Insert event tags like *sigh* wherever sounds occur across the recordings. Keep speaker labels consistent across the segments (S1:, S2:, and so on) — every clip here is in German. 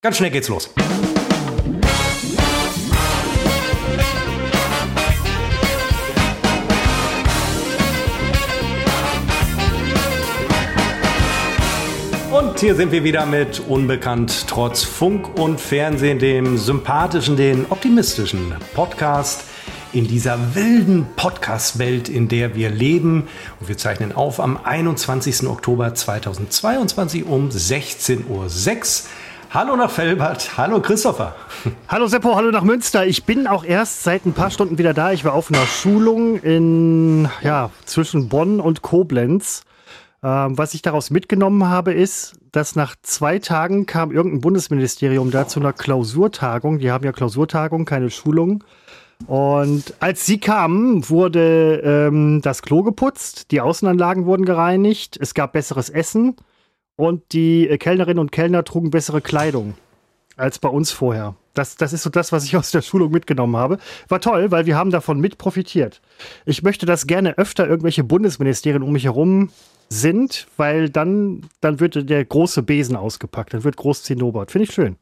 S1: Ganz schnell geht's los. Und hier sind wir wieder mit Unbekannt trotz Funk und Fernsehen, dem sympathischen, den optimistischen Podcast in dieser wilden Podcast-Welt, in der wir leben. Und wir zeichnen auf am 21. Oktober 2022 um 16.06 Uhr. Hallo nach Felbert, hallo Christopher.
S2: Hallo Seppo, hallo nach Münster. Ich bin auch erst seit ein paar Stunden wieder da. Ich war auf einer Schulung in, ja, zwischen Bonn und Koblenz. Ähm, was ich daraus mitgenommen habe, ist, dass nach zwei Tagen kam irgendein Bundesministerium da zu einer Klausurtagung. Die haben ja Klausurtagung, keine Schulung. Und als sie kamen, wurde ähm, das Klo geputzt, die Außenanlagen wurden gereinigt, es gab besseres Essen und die äh, Kellnerinnen und Kellner trugen bessere Kleidung als bei uns vorher. Das, das ist so das, was ich *laughs* aus der Schulung mitgenommen habe. War toll, weil wir haben davon mit profitiert. Ich möchte, dass gerne öfter irgendwelche Bundesministerien um mich herum sind, weil dann, dann wird der große Besen ausgepackt, dann wird groß Zinnober. Finde ich schön.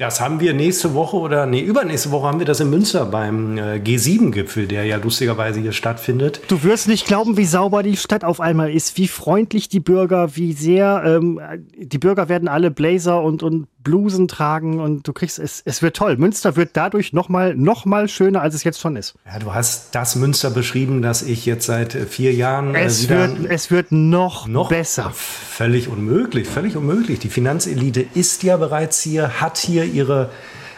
S1: Das haben wir nächste Woche oder nee, übernächste Woche haben wir das in Münster beim äh, G7-Gipfel, der ja lustigerweise hier stattfindet.
S2: Du wirst nicht glauben, wie sauber die Stadt auf einmal ist, wie freundlich die Bürger, wie sehr ähm, die Bürger werden alle Blazer und, und Blusen tragen und du kriegst es, es wird toll. Münster wird dadurch nochmal noch mal schöner, als es jetzt schon ist.
S1: Ja, du hast das Münster beschrieben, das ich jetzt seit äh, vier Jahren.
S2: Äh, es, wird, es wird noch, noch besser.
S1: Völlig unmöglich, völlig unmöglich. Die Finanzelite ist ja bereits hier, hat hier ihre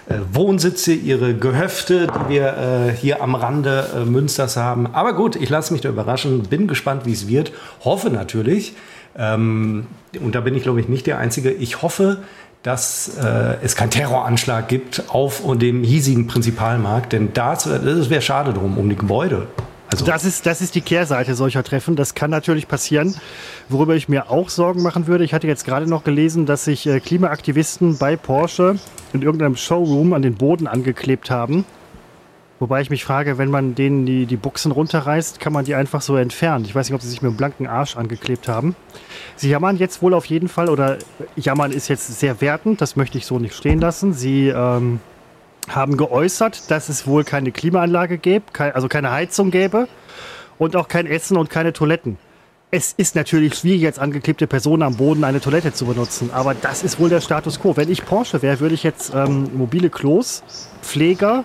S1: äh, Wohnsitze, ihre Gehöfte, die wir äh, hier am Rande äh, Münsters haben. Aber gut, ich lasse mich da überraschen, bin gespannt, wie es wird. Hoffe natürlich, ähm, und da bin ich glaube ich nicht der Einzige, ich hoffe, dass äh, es keinen Terroranschlag gibt auf dem hiesigen Prinzipalmarkt, denn das, das wäre schade drum, um die Gebäude.
S2: Also das, ist, das ist die Kehrseite solcher Treffen. Das kann natürlich passieren. Worüber ich mir auch Sorgen machen würde, ich hatte jetzt gerade noch gelesen, dass sich äh, Klimaaktivisten bei Porsche in irgendeinem Showroom an den Boden angeklebt haben Wobei ich mich frage, wenn man denen die, die Buchsen runterreißt, kann man die einfach so entfernen. Ich weiß nicht, ob sie sich mit einem blanken Arsch angeklebt haben. Sie jammern jetzt wohl auf jeden Fall, oder jammern ist jetzt sehr wertend, das möchte ich so nicht stehen lassen. Sie ähm, haben geäußert, dass es wohl keine Klimaanlage gäbe, also keine Heizung gäbe und auch kein Essen und keine Toiletten. Es ist natürlich schwierig, als angeklebte Person am Boden eine Toilette zu benutzen, aber das ist wohl der Status quo. Wenn ich Porsche wäre, würde ich jetzt ähm, mobile Klos, Pfleger,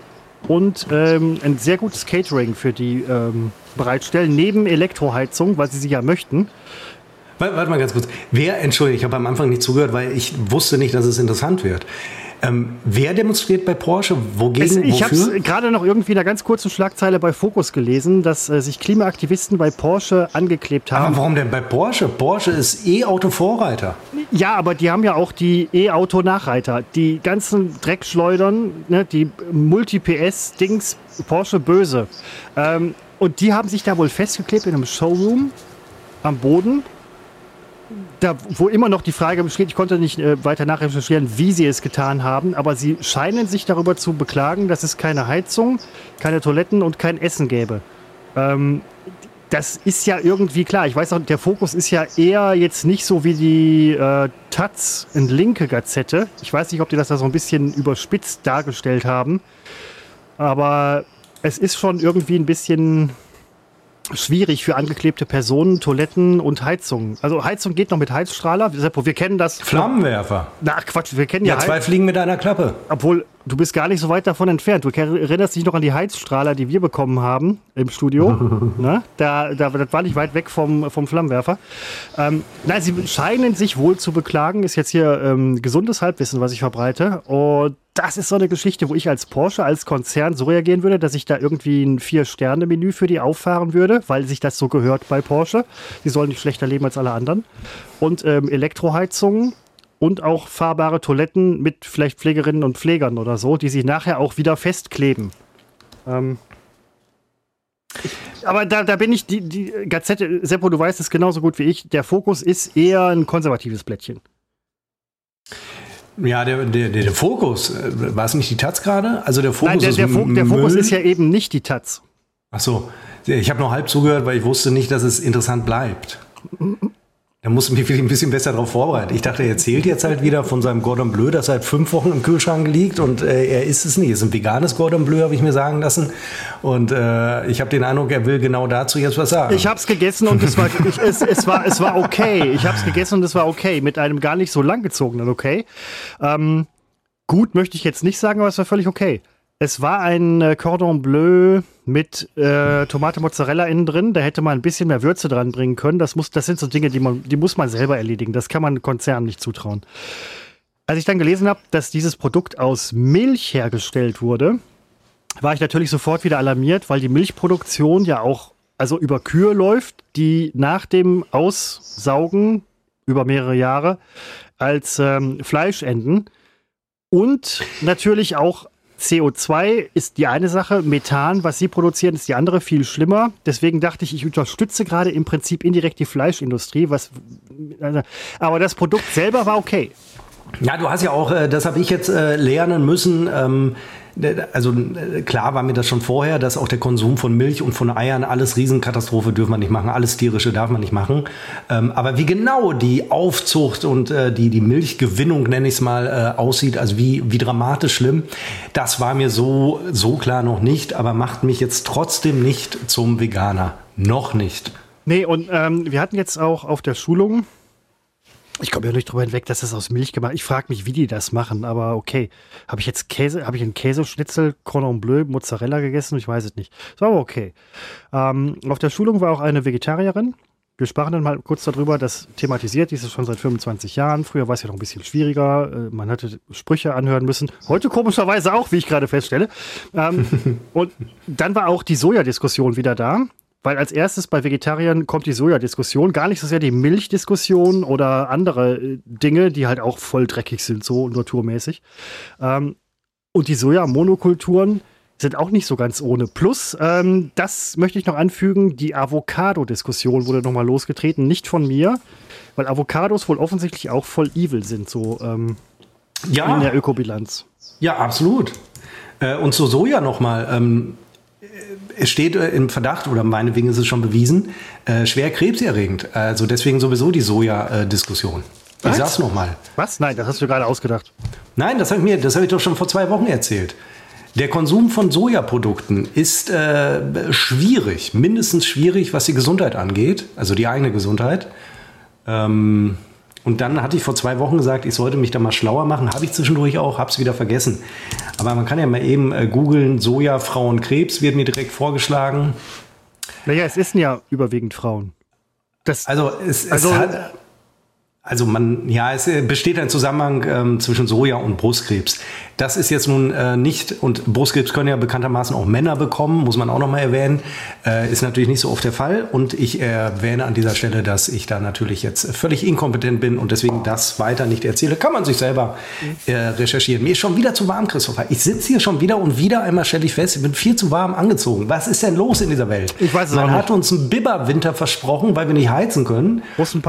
S2: und ähm, ein sehr gutes Catering für die ähm, bereitstellen, neben Elektroheizung, weil sie sie ja möchten.
S1: Warte mal ganz kurz. Wer, entschuldige, ich habe am Anfang nicht zugehört, weil ich wusste nicht, dass es interessant wird. Ähm, wer demonstriert bei Porsche? Wogegen? Es,
S2: ich habe es gerade noch irgendwie in einer ganz kurzen Schlagzeile bei Focus gelesen, dass äh, sich Klimaaktivisten bei Porsche angeklebt haben.
S1: Aber warum denn bei Porsche? Porsche ist E-Auto-Vorreiter.
S2: Ja, aber die haben ja auch die E-Auto-Nachreiter. Die ganzen Dreckschleudern, ne, die Multi-PS-Dings, Porsche böse. Ähm, und die haben sich da wohl festgeklebt in einem Showroom am Boden da, wo immer noch die Frage besteht, ich konnte nicht äh, weiter nachrecherchieren, wie sie es getan haben, aber sie scheinen sich darüber zu beklagen, dass es keine Heizung, keine Toiletten und kein Essen gäbe. Ähm, das ist ja irgendwie klar. Ich weiß auch, der Fokus ist ja eher jetzt nicht so wie die äh, Taz in linke Gazette. Ich weiß nicht, ob die das da so ein bisschen überspitzt dargestellt haben. Aber es ist schon irgendwie ein bisschen schwierig für angeklebte Personen, Toiletten und Heizung. Also Heizung geht noch mit Heizstrahler. Wir kennen das.
S1: Flammenwerfer.
S2: Na Quatsch, wir kennen ja.
S1: Ja, zwei Fliegen mit einer Klappe.
S2: Obwohl, du bist gar nicht so weit davon entfernt. Du erinnerst dich noch an die Heizstrahler, die wir bekommen haben im Studio. *laughs* ne? da, da, das war nicht weit weg vom, vom Flammenwerfer. Ähm, nein, sie scheinen sich wohl zu beklagen. Ist jetzt hier ähm, gesundes Halbwissen, was ich verbreite. Und das ist so eine Geschichte, wo ich als Porsche, als Konzern so reagieren würde, dass ich da irgendwie ein Vier-Sterne-Menü für die auffahren würde, weil sich das so gehört bei Porsche. Die sollen nicht schlechter leben als alle anderen. Und ähm, Elektroheizungen und auch fahrbare Toiletten mit vielleicht Pflegerinnen und Pflegern oder so, die sich nachher auch wieder festkleben. Ähm, aber da, da bin ich, die, die Gazette, Seppo, du weißt es genauso gut wie ich, der Fokus ist eher ein konservatives Blättchen.
S1: Ja, der, der, der, Fokus, äh, war es nicht die Taz gerade? Also der Fokus
S2: Nein, der,
S1: ist
S2: der, Fo der Fokus ist ja eben nicht die Taz.
S1: Ach so, ich habe noch halb zugehört, weil ich wusste nicht, dass es interessant bleibt. Da musste mich ein bisschen besser darauf vorbereiten. Ich dachte, er erzählt jetzt halt wieder von seinem Gordon Bleu, das seit fünf Wochen im Kühlschrank liegt und äh, er isst es nicht. Es ist ein veganes Gordon Bleu, habe ich mir sagen lassen. Und äh, ich habe den Eindruck, er will genau dazu jetzt was sagen.
S2: Ich habe es gegessen und es war, ich, es, es, war, es war okay. Ich habe es gegessen und es war okay. Mit einem gar nicht so langgezogenen okay. Ähm, gut möchte ich jetzt nicht sagen, aber es war völlig okay. Es war ein äh, Cordon Bleu mit äh, Tomate Mozzarella innen drin. Da hätte man ein bisschen mehr Würze dran bringen können. Das, muss, das sind so Dinge, die, man, die muss man selber erledigen. Das kann man Konzernen nicht zutrauen. Als ich dann gelesen habe, dass dieses Produkt aus Milch hergestellt wurde, war ich natürlich sofort wieder alarmiert, weil die Milchproduktion ja auch also über Kühe läuft, die nach dem Aussaugen über mehrere Jahre als ähm, Fleisch enden. Und natürlich auch CO2 ist die eine Sache, Methan, was sie produzieren, ist die andere, viel schlimmer. Deswegen dachte ich, ich unterstütze gerade im Prinzip indirekt die Fleischindustrie. Was, also, aber das Produkt selber war okay.
S1: Ja, du hast ja auch, äh, das habe ich jetzt äh, lernen müssen. Ähm, also äh, klar war mir das schon vorher, dass auch der Konsum von Milch und von Eiern alles Riesenkatastrophe dürfen wir nicht machen, alles tierische darf man nicht machen. Ähm, aber wie genau die Aufzucht und äh, die, die Milchgewinnung, nenne ich es mal, äh, aussieht, also wie, wie dramatisch schlimm, das war mir so, so klar noch nicht, aber macht mich jetzt trotzdem nicht zum Veganer. Noch nicht.
S2: Nee, und ähm, wir hatten jetzt auch auf der Schulung ich komme ja nicht drüber hinweg, dass das aus Milch gemacht Ich frage mich, wie die das machen, aber okay. Habe ich jetzt Käse, habe ich einen Käseschnitzel, Cordon Bleu, Mozzarella gegessen? Ich weiß es nicht. Das war aber okay. Ähm, auf der Schulung war auch eine Vegetarierin. Wir sprachen dann mal kurz darüber, das thematisiert, dies ist schon seit 25 Jahren. Früher war es ja noch ein bisschen schwieriger. Äh, man hatte Sprüche anhören müssen. Heute komischerweise auch, wie ich gerade feststelle. Ähm, *laughs* und dann war auch die Sojadiskussion wieder da. Weil als erstes bei Vegetariern kommt die Sojadiskussion, gar nicht so sehr die Milchdiskussion oder andere äh, Dinge, die halt auch voll dreckig sind, so naturmäßig. Ähm, und die Sojamonokulturen sind auch nicht so ganz ohne. Plus, ähm, das möchte ich noch anfügen, die Avocado-Diskussion wurde nochmal losgetreten, nicht von mir, weil Avocados wohl offensichtlich auch voll evil sind, so ähm, ja. in der Ökobilanz.
S1: Ja, absolut. Äh, und zu Soja nochmal. Ähm, es steht äh, im Verdacht, oder meinetwegen ist es schon bewiesen, äh, schwer krebserregend. Also deswegen sowieso die Soja-Diskussion. Ich Was? sag's nochmal.
S2: Was? Nein, das hast du gerade ausgedacht.
S1: Nein, das habe ich mir, das habe ich doch schon vor zwei Wochen erzählt. Der Konsum von Sojaprodukten ist äh, schwierig, mindestens schwierig, was die Gesundheit angeht, also die eigene Gesundheit. Ähm, und dann hatte ich vor zwei Wochen gesagt, ich sollte mich da mal schlauer machen. Habe ich zwischendurch auch, habe es wieder vergessen. Aber man kann ja mal eben äh, googeln, Soja, Frauen, Krebs, wird mir direkt vorgeschlagen.
S2: Naja, es ist ja überwiegend Frauen.
S1: Das, also es, es also, hat, also man, ja, es äh, besteht ein Zusammenhang ähm, zwischen Soja und Brustkrebs. Das ist jetzt nun äh, nicht, und Brustkrebs können ja bekanntermaßen auch Männer bekommen, muss man auch nochmal erwähnen. Äh, ist natürlich nicht so oft der Fall. Und ich erwähne an dieser Stelle, dass ich da natürlich jetzt völlig inkompetent bin und deswegen das weiter nicht erzähle. Kann man sich selber äh, recherchieren. Mir ist schon wieder zu warm, Christopher. Ich sitze hier schon wieder und wieder einmal stelle ich fest, ich bin viel zu warm angezogen. Was ist denn los in dieser Welt?
S2: Ich weiß es
S1: Man hat uns einen Bibberwinter versprochen, weil wir nicht heizen können.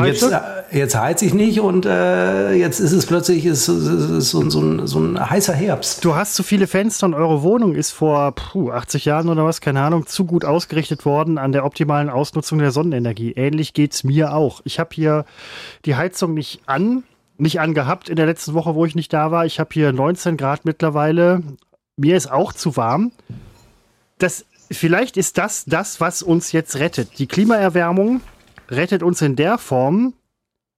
S1: Jetzt, äh, jetzt heize ich nicht und äh, jetzt ist es plötzlich ist, ist, ist so, so, so ein heißer Herbst.
S2: Du hast zu viele Fenster und eure Wohnung ist vor puh, 80 Jahren oder was, keine Ahnung, zu gut ausgerichtet worden an der optimalen Ausnutzung der Sonnenenergie. Ähnlich geht es mir auch. Ich habe hier die Heizung nicht an, nicht angehabt in der letzten Woche, wo ich nicht da war. Ich habe hier 19 Grad mittlerweile. Mir ist auch zu warm. Das, vielleicht ist das das, was uns jetzt rettet. Die Klimaerwärmung rettet uns in der Form,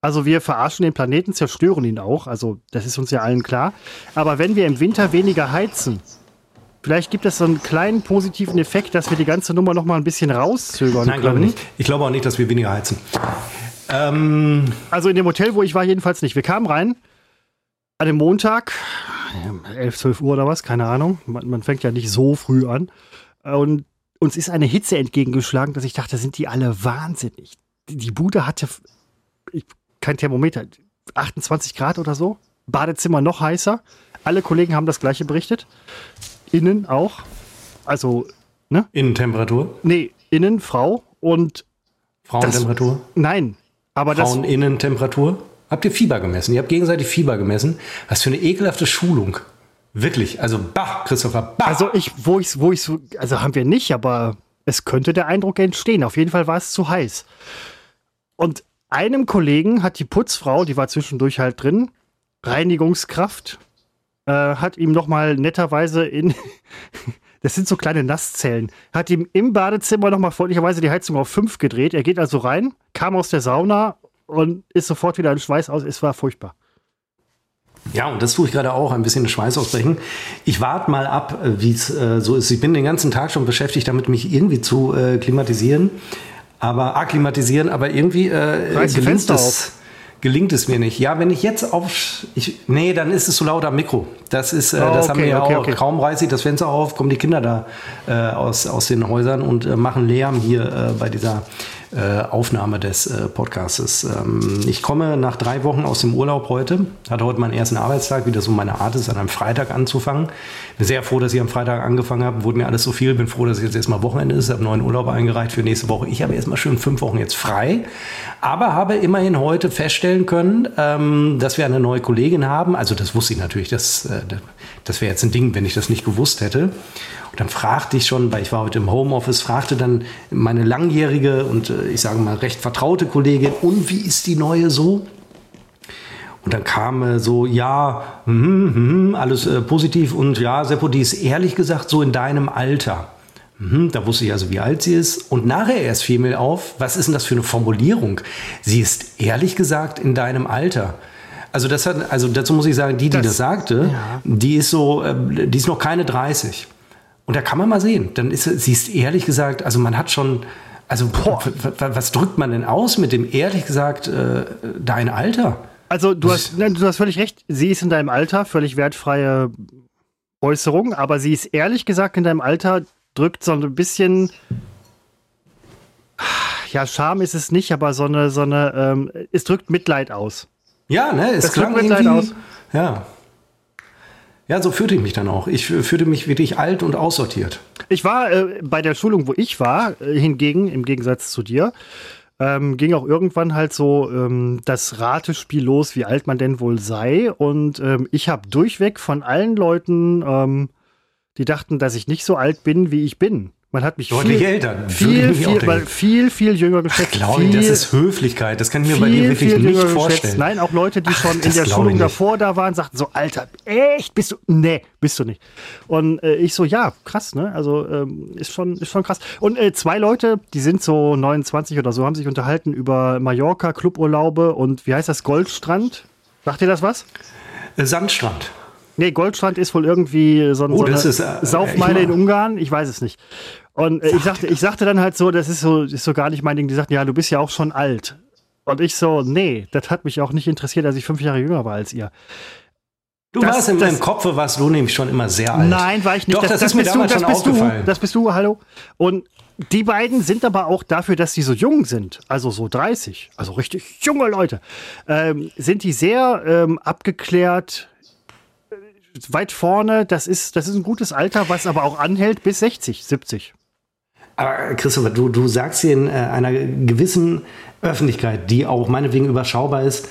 S2: also wir verarschen den Planeten, zerstören ihn auch. Also das ist uns ja allen klar. Aber wenn wir im Winter weniger heizen, vielleicht gibt es so einen kleinen positiven Effekt, dass wir die ganze Nummer noch mal ein bisschen rauszögern
S1: Nein, glaube nicht. Ich glaube auch nicht, dass wir weniger heizen.
S2: Ähm also in dem Hotel, wo ich war, jedenfalls nicht. Wir kamen rein an dem Montag, 11, 12 Uhr oder was, keine Ahnung. Man, man fängt ja nicht so früh an. Und uns ist eine Hitze entgegengeschlagen, dass ich dachte, sind die alle wahnsinnig. Die Bude hatte, ich kein Thermometer, 28 Grad oder so. Badezimmer noch heißer. Alle Kollegen haben das gleiche berichtet. Innen auch. Also,
S1: ne? Innentemperatur?
S2: Nee, innen Frau und.
S1: Frauentemperatur?
S2: Das, nein, aber
S1: das. Fraueninnentemperatur? Habt ihr Fieber gemessen? Ihr habt gegenseitig Fieber gemessen. Was für eine ekelhafte Schulung. Wirklich. Also, bah, Christopher, bah.
S2: Also, ich, wo ich, wo ich so, also haben wir nicht, aber es könnte der Eindruck entstehen. Auf jeden Fall war es zu heiß. Und einem Kollegen hat die Putzfrau, die war zwischendurch halt drin, Reinigungskraft, äh, hat ihm nochmal netterweise in, *laughs* das sind so kleine Nasszellen, hat ihm im Badezimmer nochmal freundlicherweise die Heizung auf 5 gedreht. Er geht also rein, kam aus der Sauna und ist sofort wieder in Schweiß aus. Es war furchtbar.
S1: Ja, und das tue ich gerade auch, ein bisschen Schweiß ausbrechen. Ich warte mal ab, wie es äh, so ist. Ich bin den ganzen Tag schon beschäftigt, damit mich irgendwie zu äh, klimatisieren, aber akklimatisieren, aber irgendwie äh, gelingt es, gelingt es mir nicht. Ja, wenn ich jetzt auf, ich, nee, dann ist es zu laut am Mikro. Das ist, äh, oh, das okay, haben wir ja okay, auch. Okay. Kaum reiße ich das Fenster auf, kommen die Kinder da äh, aus, aus den Häusern und äh, machen Lärm hier äh, bei dieser äh, Aufnahme des äh, Podcasts. Ähm, ich komme nach drei Wochen aus dem Urlaub heute, hatte heute meinen ersten Arbeitstag, wie das so meine Art ist, an einem Freitag anzufangen. Bin sehr froh, dass ich am Freitag angefangen habe, wurde mir alles so viel, bin froh, dass jetzt erstmal Wochenende ist, habe neuen Urlaub eingereicht für nächste Woche. Ich habe erstmal schön fünf Wochen jetzt frei, aber habe immerhin heute feststellen können, ähm, dass wir eine neue Kollegin haben. Also das wusste ich natürlich, das, äh, das wäre jetzt ein Ding, wenn ich das nicht gewusst hätte. Und dann fragte ich schon, weil ich war heute im Homeoffice, fragte dann meine langjährige und äh, ich sage mal recht vertraute Kollegin, und wie ist die neue so? Und dann kam äh, so, ja, mm, mm, alles äh, positiv und ja, Seppo, die ist ehrlich gesagt so in deinem Alter. Mhm, da wusste ich also, wie alt sie ist. Und nachher erst fiel mir auf, was ist denn das für eine Formulierung? Sie ist ehrlich gesagt in deinem Alter. Also das hat, also dazu muss ich sagen, die, die das, das sagte, ja. die ist so, äh, die ist noch keine 30. Und da kann man mal sehen. Dann ist sie ist ehrlich gesagt, also man hat schon, also boah, was drückt man denn aus mit dem ehrlich gesagt äh, dein Alter?
S2: Also du hast, du hast völlig recht. Sie ist in deinem Alter, völlig wertfreie Äußerung, aber sie ist ehrlich gesagt in deinem Alter drückt so ein bisschen ja, Scham ist es nicht, aber so eine, so eine, ähm, es drückt Mitleid aus.
S1: Ja, ne, es, es drückt Mitleid aus. Ja. Ja, so fühlte ich mich dann auch. Ich fühlte mich wirklich alt und aussortiert.
S2: Ich war äh, bei der Schulung, wo ich war, äh, hingegen, im Gegensatz zu dir, ähm, ging auch irgendwann halt so ähm, das Ratespiel los, wie alt man denn wohl sei. Und ähm, ich habe durchweg von allen Leuten, ähm, die dachten, dass ich nicht so alt bin, wie ich bin. Man hat mich
S1: deutlich
S2: viel,
S1: älter.
S2: Viel, viel, viel, viel, viel jünger geschätzt.
S1: Glaube ich, das ist Höflichkeit. Das kann ich mir bei dir wirklich nicht vorstellen. Geschätzt.
S2: Nein, auch Leute, die Ach, schon in der Schulung davor da waren, sagten so, Alter, echt, bist du? Nee, bist du nicht. Und äh, ich so, ja, krass, ne? Also ähm, ist schon, ist schon krass. Und äh, zwei Leute, die sind so 29 oder so, haben sich unterhalten über Mallorca, Cluburlaube und wie heißt das, Goldstrand? Sagt ihr das was?
S1: Sandstrand.
S2: Nee, Goldstrand ist wohl irgendwie so, oh, so eine ist, äh, Saufmeile in Ungarn. Ich weiß es nicht. Und äh, ich, sagte, ich sagte dann halt so, das ist so, ist so gar nicht mein Ding. Die sagten, ja, du bist ja auch schon alt. Und ich so, nee, das hat mich auch nicht interessiert, als ich fünf Jahre jünger war als ihr.
S1: Du das, warst in meinem Kopf, warst du nämlich schon immer sehr alt.
S2: Nein, war ich nicht.
S1: Doch, das, das, das ist mir damals du,
S2: schon aufgefallen. Du, das bist du, hallo. Und die beiden sind aber auch dafür, dass sie so jung sind, also so 30, also richtig junge Leute, ähm, sind die sehr ähm, abgeklärt, weit vorne. Das ist, das ist ein gutes Alter, was aber auch anhält bis 60, 70.
S1: Aber Christopher, du, du sagst hier in äh, einer gewissen Öffentlichkeit, die auch meinetwegen überschaubar ist,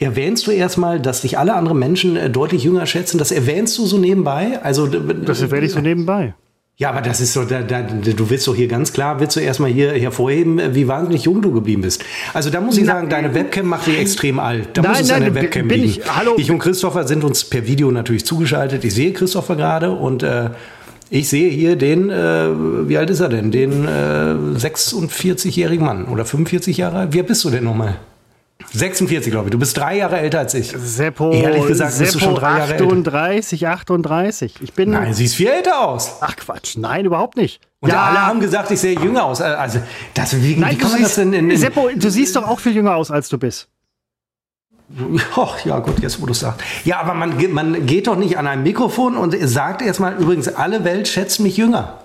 S1: erwähnst du erstmal, dass dich alle anderen Menschen äh, deutlich jünger schätzen? Das erwähnst du so nebenbei? Also,
S2: das erwähne ich so nebenbei.
S1: Ja, aber das ist so, da, da, du willst doch hier ganz klar, willst du erstmal hier hervorheben, wie wahnsinnig jung du geblieben bist. Also da muss ich sagen, deine Webcam macht dich extrem alt. Da nein, muss es nein, an der Webcam liegen. Ich, hallo. ich und Christopher sind uns per Video natürlich zugeschaltet. Ich sehe Christopher gerade und äh, ich sehe hier den, äh, wie alt ist er denn? Den äh, 46-jährigen Mann oder 45 Jahre. Wie alt bist du denn nochmal? 46, glaube ich. Du bist drei Jahre älter als ich.
S2: Seppo, Ehrlich gesagt, Seppo bist du schon drei Jahre 38, älter. 38. Ich bin.
S1: Nein, siehst viel älter aus.
S2: Ach Quatsch, nein, überhaupt nicht.
S1: Und ja. alle haben gesagt, ich sehe jünger aus. Also, das, wie,
S2: nein, wie kann man das denn in, in Seppo, du siehst doch auch viel jünger aus, als du bist.
S1: Ach, ja, gut, jetzt wo du es sagst. Ja, aber man, man geht doch nicht an ein Mikrofon und sagt erstmal, übrigens, alle Welt schätzt mich jünger.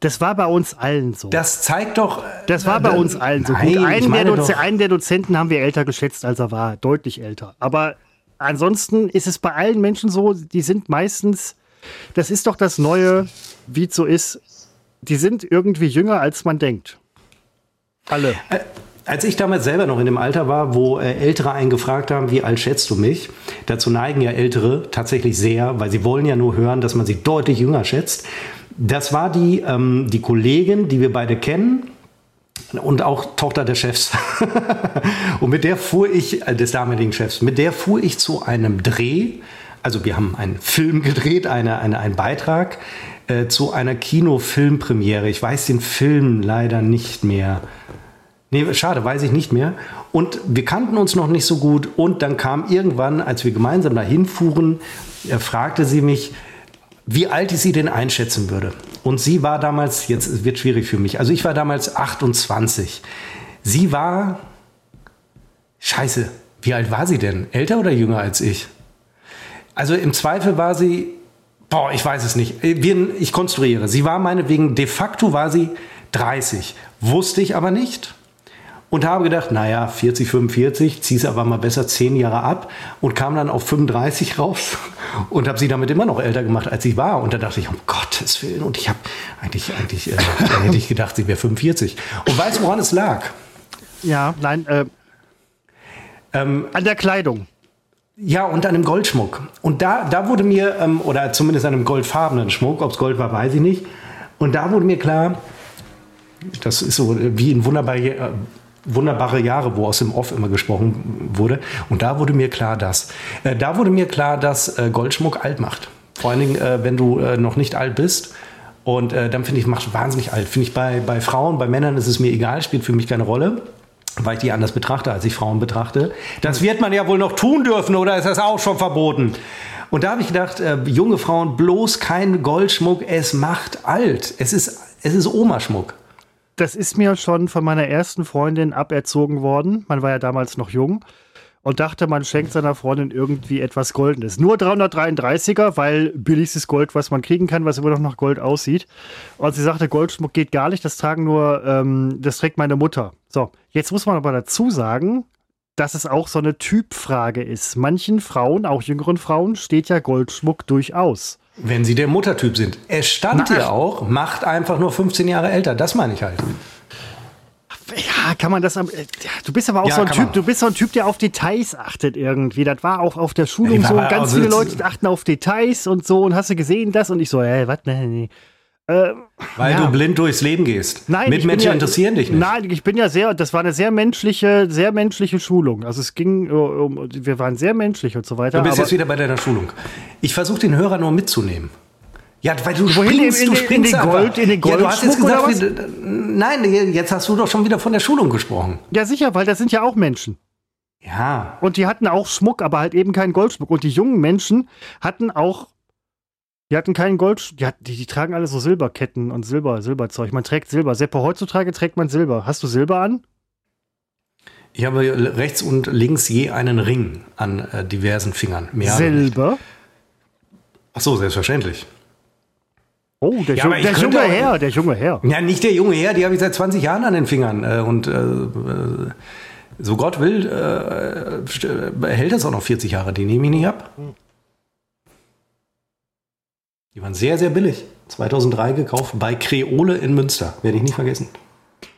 S2: Das war bei uns allen so.
S1: Das zeigt doch.
S2: Das war bei uns allen so. Nein, Gut, einen, der Doze einen der Dozenten haben wir älter geschätzt, als er war. Deutlich älter. Aber ansonsten ist es bei allen Menschen so, die sind meistens. Das ist doch das Neue, wie es so ist. Die sind irgendwie jünger, als man denkt. Alle.
S1: Als ich damals selber noch in dem Alter war, wo äh, Ältere einen gefragt haben, wie alt schätzt du mich? Dazu neigen ja Ältere tatsächlich sehr, weil sie wollen ja nur hören, dass man sie deutlich jünger schätzt. Das war die, ähm, die Kollegin, die wir beide kennen. und auch Tochter des Chefs. *laughs* und mit der fuhr ich, äh, des damaligen Chefs, mit der fuhr ich zu einem Dreh. Also wir haben einen Film *laughs* gedreht, eine, eine, einen Beitrag äh, zu einer Kinofilmpremiere. Ich weiß den Film leider nicht mehr. Nee, schade, weiß ich nicht mehr. Und wir kannten uns noch nicht so gut. Und dann kam irgendwann, als wir gemeinsam dahin fuhren, äh, fragte sie mich, wie alt ich sie denn einschätzen würde. Und sie war damals, jetzt wird schwierig für mich, also ich war damals 28. Sie war, scheiße, wie alt war sie denn? Älter oder jünger als ich? Also im Zweifel war sie, boah, ich weiß es nicht. Ich konstruiere. Sie war meinetwegen, de facto war sie 30. Wusste ich aber nicht und habe gedacht, naja, 40, 45, zieh's aber mal besser 10 Jahre ab und kam dann auf 35 raus *laughs* und habe sie damit immer noch älter gemacht, als ich war. Und da dachte ich, um Gottes Willen. Und ich habe eigentlich, eigentlich äh, hätte ich gedacht, sie wäre 45. Und weißt woran es lag?
S2: Ja, nein, äh, ähm, an der Kleidung.
S1: Ja, und an dem Goldschmuck. Und da, da wurde mir, ähm, oder zumindest an einem goldfarbenen Schmuck, ob es Gold war, weiß ich nicht. Und da wurde mir klar, das ist so wie ein wunderbar, wunderbare Jahre, wo aus dem Off immer gesprochen wurde. Und da wurde mir klar, dass äh, da wurde mir klar, dass äh, Goldschmuck alt macht. Vor allen Dingen, äh, wenn du äh, noch nicht alt bist. Und äh, dann finde ich, macht wahnsinnig alt. Finde ich bei, bei Frauen, bei Männern ist es mir egal, spielt für mich keine Rolle weil ich die anders betrachte, als ich Frauen betrachte. Das wird man ja wohl noch tun dürfen, oder ist das auch schon verboten? Und da habe ich gedacht, äh, junge Frauen, bloß kein Goldschmuck, es macht alt. Es ist, es ist Omaschmuck
S2: das ist mir schon von meiner ersten Freundin aberzogen worden. Man war ja damals noch jung und dachte, man schenkt seiner Freundin irgendwie etwas Goldenes. Nur 333er, weil billigstes Gold, was man kriegen kann, was immer noch nach Gold aussieht. Und sie sagte, Goldschmuck geht gar nicht, das tragen nur, ähm, das trägt meine Mutter. So, jetzt muss man aber dazu sagen, dass es auch so eine Typfrage ist. Manchen Frauen, auch jüngeren Frauen, steht ja Goldschmuck durchaus.
S1: Wenn sie der Muttertyp sind. Es stand ja auch, macht einfach nur 15 Jahre älter. Das meine ich halt.
S2: Ja, kann man das am. Äh, du bist aber auch ja, so ein Typ, man. du bist so ein Typ, der auf Details achtet irgendwie. Das war auch auf der Schulung so. Ganz viele Leute achten auf Details und so und hast du gesehen das? Und ich so, ey, was? Nee, nee.
S1: Äh, Weil ja. du blind durchs Leben gehst.
S2: Nein,
S1: Mitmenschen
S2: ja,
S1: interessieren dich nicht.
S2: Nein, ich bin ja sehr, das war eine sehr menschliche, sehr menschliche Schulung. Also es ging, äh, um, wir waren sehr menschlich und so weiter.
S1: Du bist jetzt wieder bei deiner Schulung. Ich versuche den Hörer nur mitzunehmen. Ja, weil du springst, in, in, du springst in
S2: den Gold, in den Gold. Ja, du hast jetzt gesagt,
S1: wie, nein, jetzt hast du doch schon wieder von der Schulung gesprochen.
S2: Ja, sicher, weil das sind ja auch Menschen.
S1: Ja.
S2: Und die hatten auch Schmuck, aber halt eben keinen Goldschmuck. Und die jungen Menschen hatten auch die hatten keinen Gold, die, die, die, tragen alle so Silberketten und Silber, Silberzeug. Man trägt Silber. Seppo, heutzutage trägt man Silber. Hast du Silber an?
S1: Ich habe rechts und links je einen Ring an äh, diversen Fingern.
S2: Mehr Silber?
S1: Ach so, selbstverständlich.
S2: Oh, der, ja, Ju der junge Herr, der junge Herr.
S1: Ja, nicht der junge Herr, die habe ich seit 20 Jahren an den Fingern. Äh, und äh, äh so Gott will, äh, hält das auch noch 40 Jahre. Die nehme ich nicht ab. Hm. Die waren sehr, sehr billig. 2003 gekauft bei Kreole in Münster. Werde ich nie vergessen.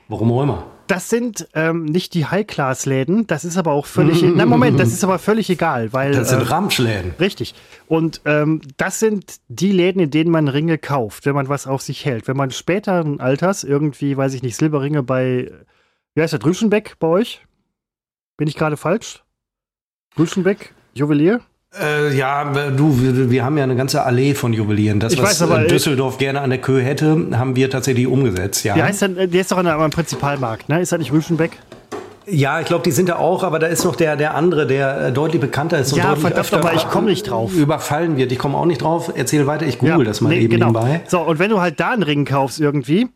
S1: Warum auch immer.
S2: Das sind ähm, nicht die High-Class-Läden, das ist aber auch völlig. *laughs* na, Moment, das ist aber völlig egal, weil.
S1: Das sind äh, Ramschläden.
S2: Richtig. Und ähm, das sind die Läden, in denen man Ringe kauft, wenn man was auf sich hält. Wenn man späteren Alters irgendwie, weiß ich nicht, Silberringe bei. Wie heißt der? Drüschenbeck bei euch? Bin ich gerade falsch? Drüschenbeck? Juwelier?
S1: Äh, ja, du, wir, wir, haben ja eine ganze Allee von Juwelieren. Das, ich was weiß, aber, äh, Düsseldorf gerne an der Kö hätte, haben wir tatsächlich umgesetzt, ja.
S2: Wie heißt denn, der ist doch an der, am Prinzipalmarkt, ne? Ist das nicht Rüschenbeck?
S1: Ja, ich glaube, die sind da auch, aber da ist noch der, der andere, der äh, deutlich bekannter ist. Und
S2: ja,
S1: deutlich
S2: verdammt aber ich komme nicht drauf.
S1: Überfallen wird. Ich komme auch nicht drauf. Erzähl weiter, ich google ja, das mal nee, eben genau. nebenbei.
S2: So, und wenn du halt da einen Ring kaufst irgendwie,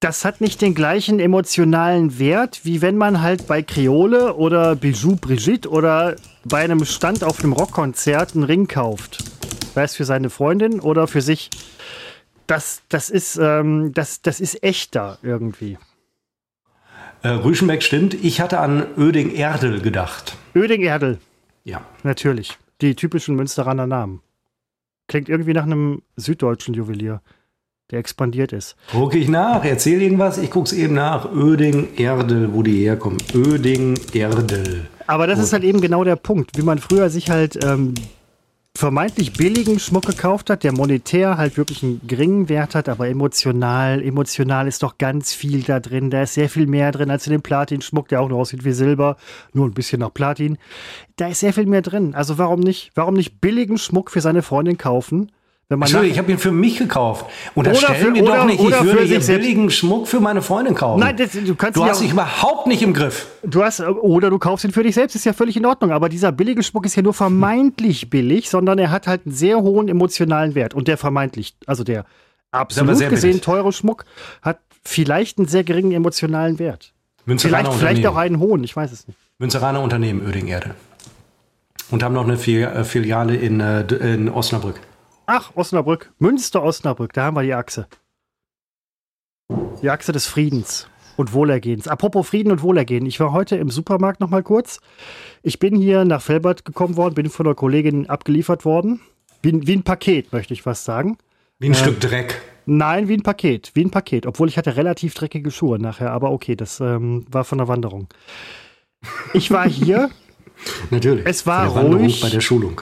S2: das hat nicht den gleichen emotionalen Wert, wie wenn man halt bei Creole oder Bijou Brigitte oder bei einem Stand auf einem Rockkonzert einen Ring kauft. Sei es für seine Freundin oder für sich. Das, das, ist, ähm, das, das ist echter irgendwie.
S1: Äh, Rüschenbeck stimmt. Ich hatte an Öding-Erdel gedacht.
S2: Öding-Erdel.
S1: Ja.
S2: Natürlich. Die typischen Münsteraner Namen. Klingt irgendwie nach einem süddeutschen Juwelier der expandiert ist.
S1: Gucke ich nach, erzähl irgendwas, ich gucke es eben nach. Öding, Erdel, wo die herkommen. Öding, Erdel.
S2: Aber das Gut. ist halt eben genau der Punkt, wie man früher sich halt ähm, vermeintlich billigen Schmuck gekauft hat, der monetär halt wirklich einen geringen Wert hat, aber emotional, emotional ist doch ganz viel da drin. Da ist sehr viel mehr drin als in dem Platin-Schmuck, der auch nur aussieht wie Silber, nur ein bisschen nach Platin. Da ist sehr viel mehr drin. Also warum nicht, warum nicht billigen Schmuck für seine Freundin kaufen?
S1: Entschuldigung, ich habe ihn für mich gekauft. Und das stellen mir doch nicht, ich würde hier billigen Schmuck für meine Freundin kaufen. Nein, das, du kannst Du hast dich überhaupt nicht im Griff.
S2: Du hast, oder du kaufst ihn für dich selbst, ist ja völlig in Ordnung. Aber dieser billige Schmuck ist ja nur vermeintlich billig, sondern er hat halt einen sehr hohen emotionalen Wert. Und der vermeintlich, also der absolut gesehen teure Schmuck hat vielleicht einen sehr geringen emotionalen Wert. Vielleicht, vielleicht auch einen hohen, ich weiß es nicht.
S1: Münzeraner Unternehmen, Oeding-Erde. Und haben noch eine äh, Filiale in, äh, in Osnabrück.
S2: Ach, Osnabrück. Münster-Osnabrück, da haben wir die Achse. Die Achse des Friedens und Wohlergehens. Apropos Frieden und Wohlergehen. Ich war heute im Supermarkt noch mal kurz. Ich bin hier nach Felbert gekommen worden, bin von einer Kollegin abgeliefert worden. Wie, wie ein Paket, möchte ich fast sagen.
S1: Wie ein äh, Stück Dreck.
S2: Nein, wie ein Paket. Wie ein Paket. Obwohl ich hatte relativ dreckige Schuhe nachher. Aber okay, das ähm, war von der Wanderung. Ich war hier. *laughs*
S1: Natürlich.
S2: Es war ruhig.
S1: bei der Schulung.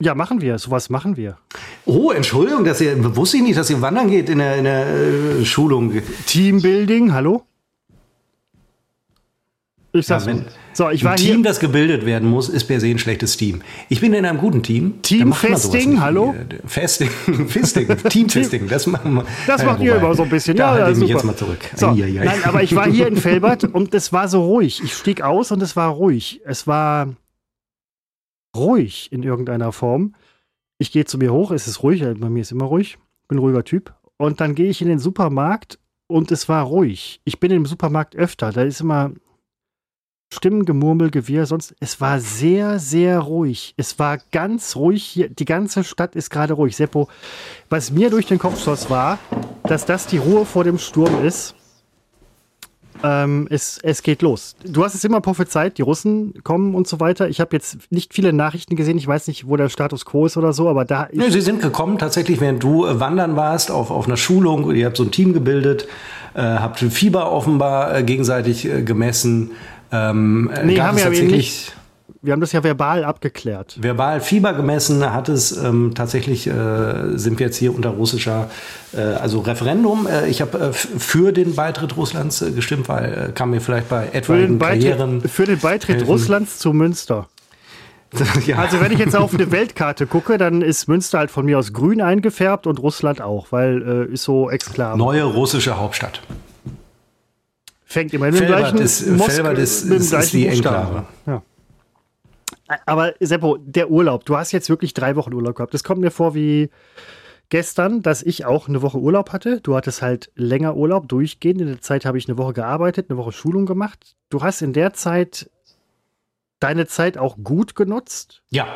S2: Ja, machen wir. Sowas machen wir.
S1: Oh, Entschuldigung, dass ihr wusste ich nicht, dass ihr wandern geht in der, in der äh, Schulung.
S2: Teambuilding, hallo?
S1: Ich sag's ja, so, ich war ein Team, hier. das gebildet werden muss, ist per se ein schlechtes Team. Ich bin in einem guten Team. *laughs*
S2: Team Festing, hallo?
S1: Festing, Fisting, Team Festing, das machen wir.
S2: Das macht ihr immer so ein bisschen.
S1: Da ja, halte ich mich jetzt mal zurück.
S2: So, nein, aber ich war hier in *laughs* Felbert und es war so ruhig. Ich stieg aus und es war ruhig. Es war ruhig in irgendeiner Form. Ich gehe zu mir hoch, es ist ruhig, bei mir ist immer ruhig, bin ein ruhiger Typ. Und dann gehe ich in den Supermarkt und es war ruhig. Ich bin im Supermarkt öfter, da ist immer Stimmen, Gemurmel, Gewirr, sonst. Es war sehr, sehr ruhig. Es war ganz ruhig hier. Die ganze Stadt ist gerade ruhig. Seppo, was mir durch den Kopf schoss, war, dass das die Ruhe vor dem Sturm ist ähm, es, es geht los. Du hast es immer prophezeit, die Russen kommen und so weiter. Ich habe jetzt nicht viele Nachrichten gesehen. Ich weiß nicht, wo der Status quo ist oder so, aber da.
S1: Nee, sie sind gekommen tatsächlich, während du äh, wandern warst auf, auf einer Schulung. Ihr habt so ein Team gebildet, äh, habt Fieber offenbar äh, gegenseitig äh, gemessen.
S2: Ähm, nee, haben wir nicht wir haben das ja verbal abgeklärt.
S1: Verbal Fieber gemessen hat es ähm, tatsächlich, äh, sind wir jetzt hier unter russischer, äh, also Referendum. Äh, ich habe äh, für den Beitritt Russlands äh, gestimmt, weil äh, kann mir vielleicht bei etwaigen Karrieren...
S2: Für den Beitritt helfen. Russlands zu Münster. *laughs* ja. Also wenn ich jetzt auf eine *laughs* Weltkarte gucke, dann ist Münster halt von mir aus grün eingefärbt und Russland auch, weil ist so exklar.
S1: Neue russische Hauptstadt.
S2: Fängt immer mit dem gleichen
S1: ist, Mosk ist, mit dem ist, ist die Enklave. Ja.
S2: Aber Seppo, der Urlaub, du hast jetzt wirklich drei Wochen Urlaub gehabt. Das kommt mir vor wie gestern, dass ich auch eine Woche Urlaub hatte. Du hattest halt länger Urlaub, durchgehend. In der Zeit habe ich eine Woche gearbeitet, eine Woche Schulung gemacht. Du hast in der Zeit deine Zeit auch gut genutzt?
S1: Ja.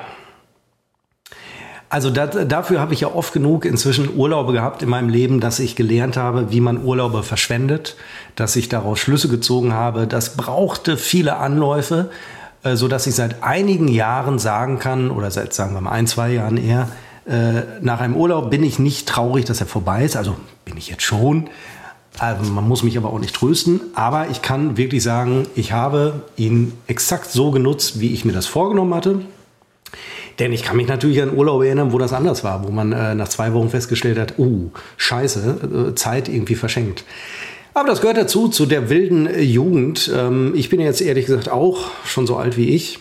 S1: Also das, dafür habe ich ja oft genug inzwischen Urlaube gehabt in meinem Leben, dass ich gelernt habe, wie man Urlaube verschwendet, dass ich daraus Schlüsse gezogen habe. Das brauchte viele Anläufe. Äh, so dass ich seit einigen Jahren sagen kann, oder seit, sagen wir mal, ein, zwei Jahren eher, äh, nach einem Urlaub bin ich nicht traurig, dass er vorbei ist. Also bin ich jetzt schon. Also man muss mich aber auch nicht trösten. Aber ich kann wirklich sagen, ich habe ihn exakt so genutzt, wie ich mir das vorgenommen hatte. Denn ich kann mich natürlich an Urlaub erinnern, wo das anders war, wo man äh, nach zwei Wochen festgestellt hat, oh, scheiße, äh, Zeit irgendwie verschenkt. Aber das gehört dazu, zu der wilden äh, Jugend. Ähm, ich bin jetzt ehrlich gesagt auch schon so alt wie ich.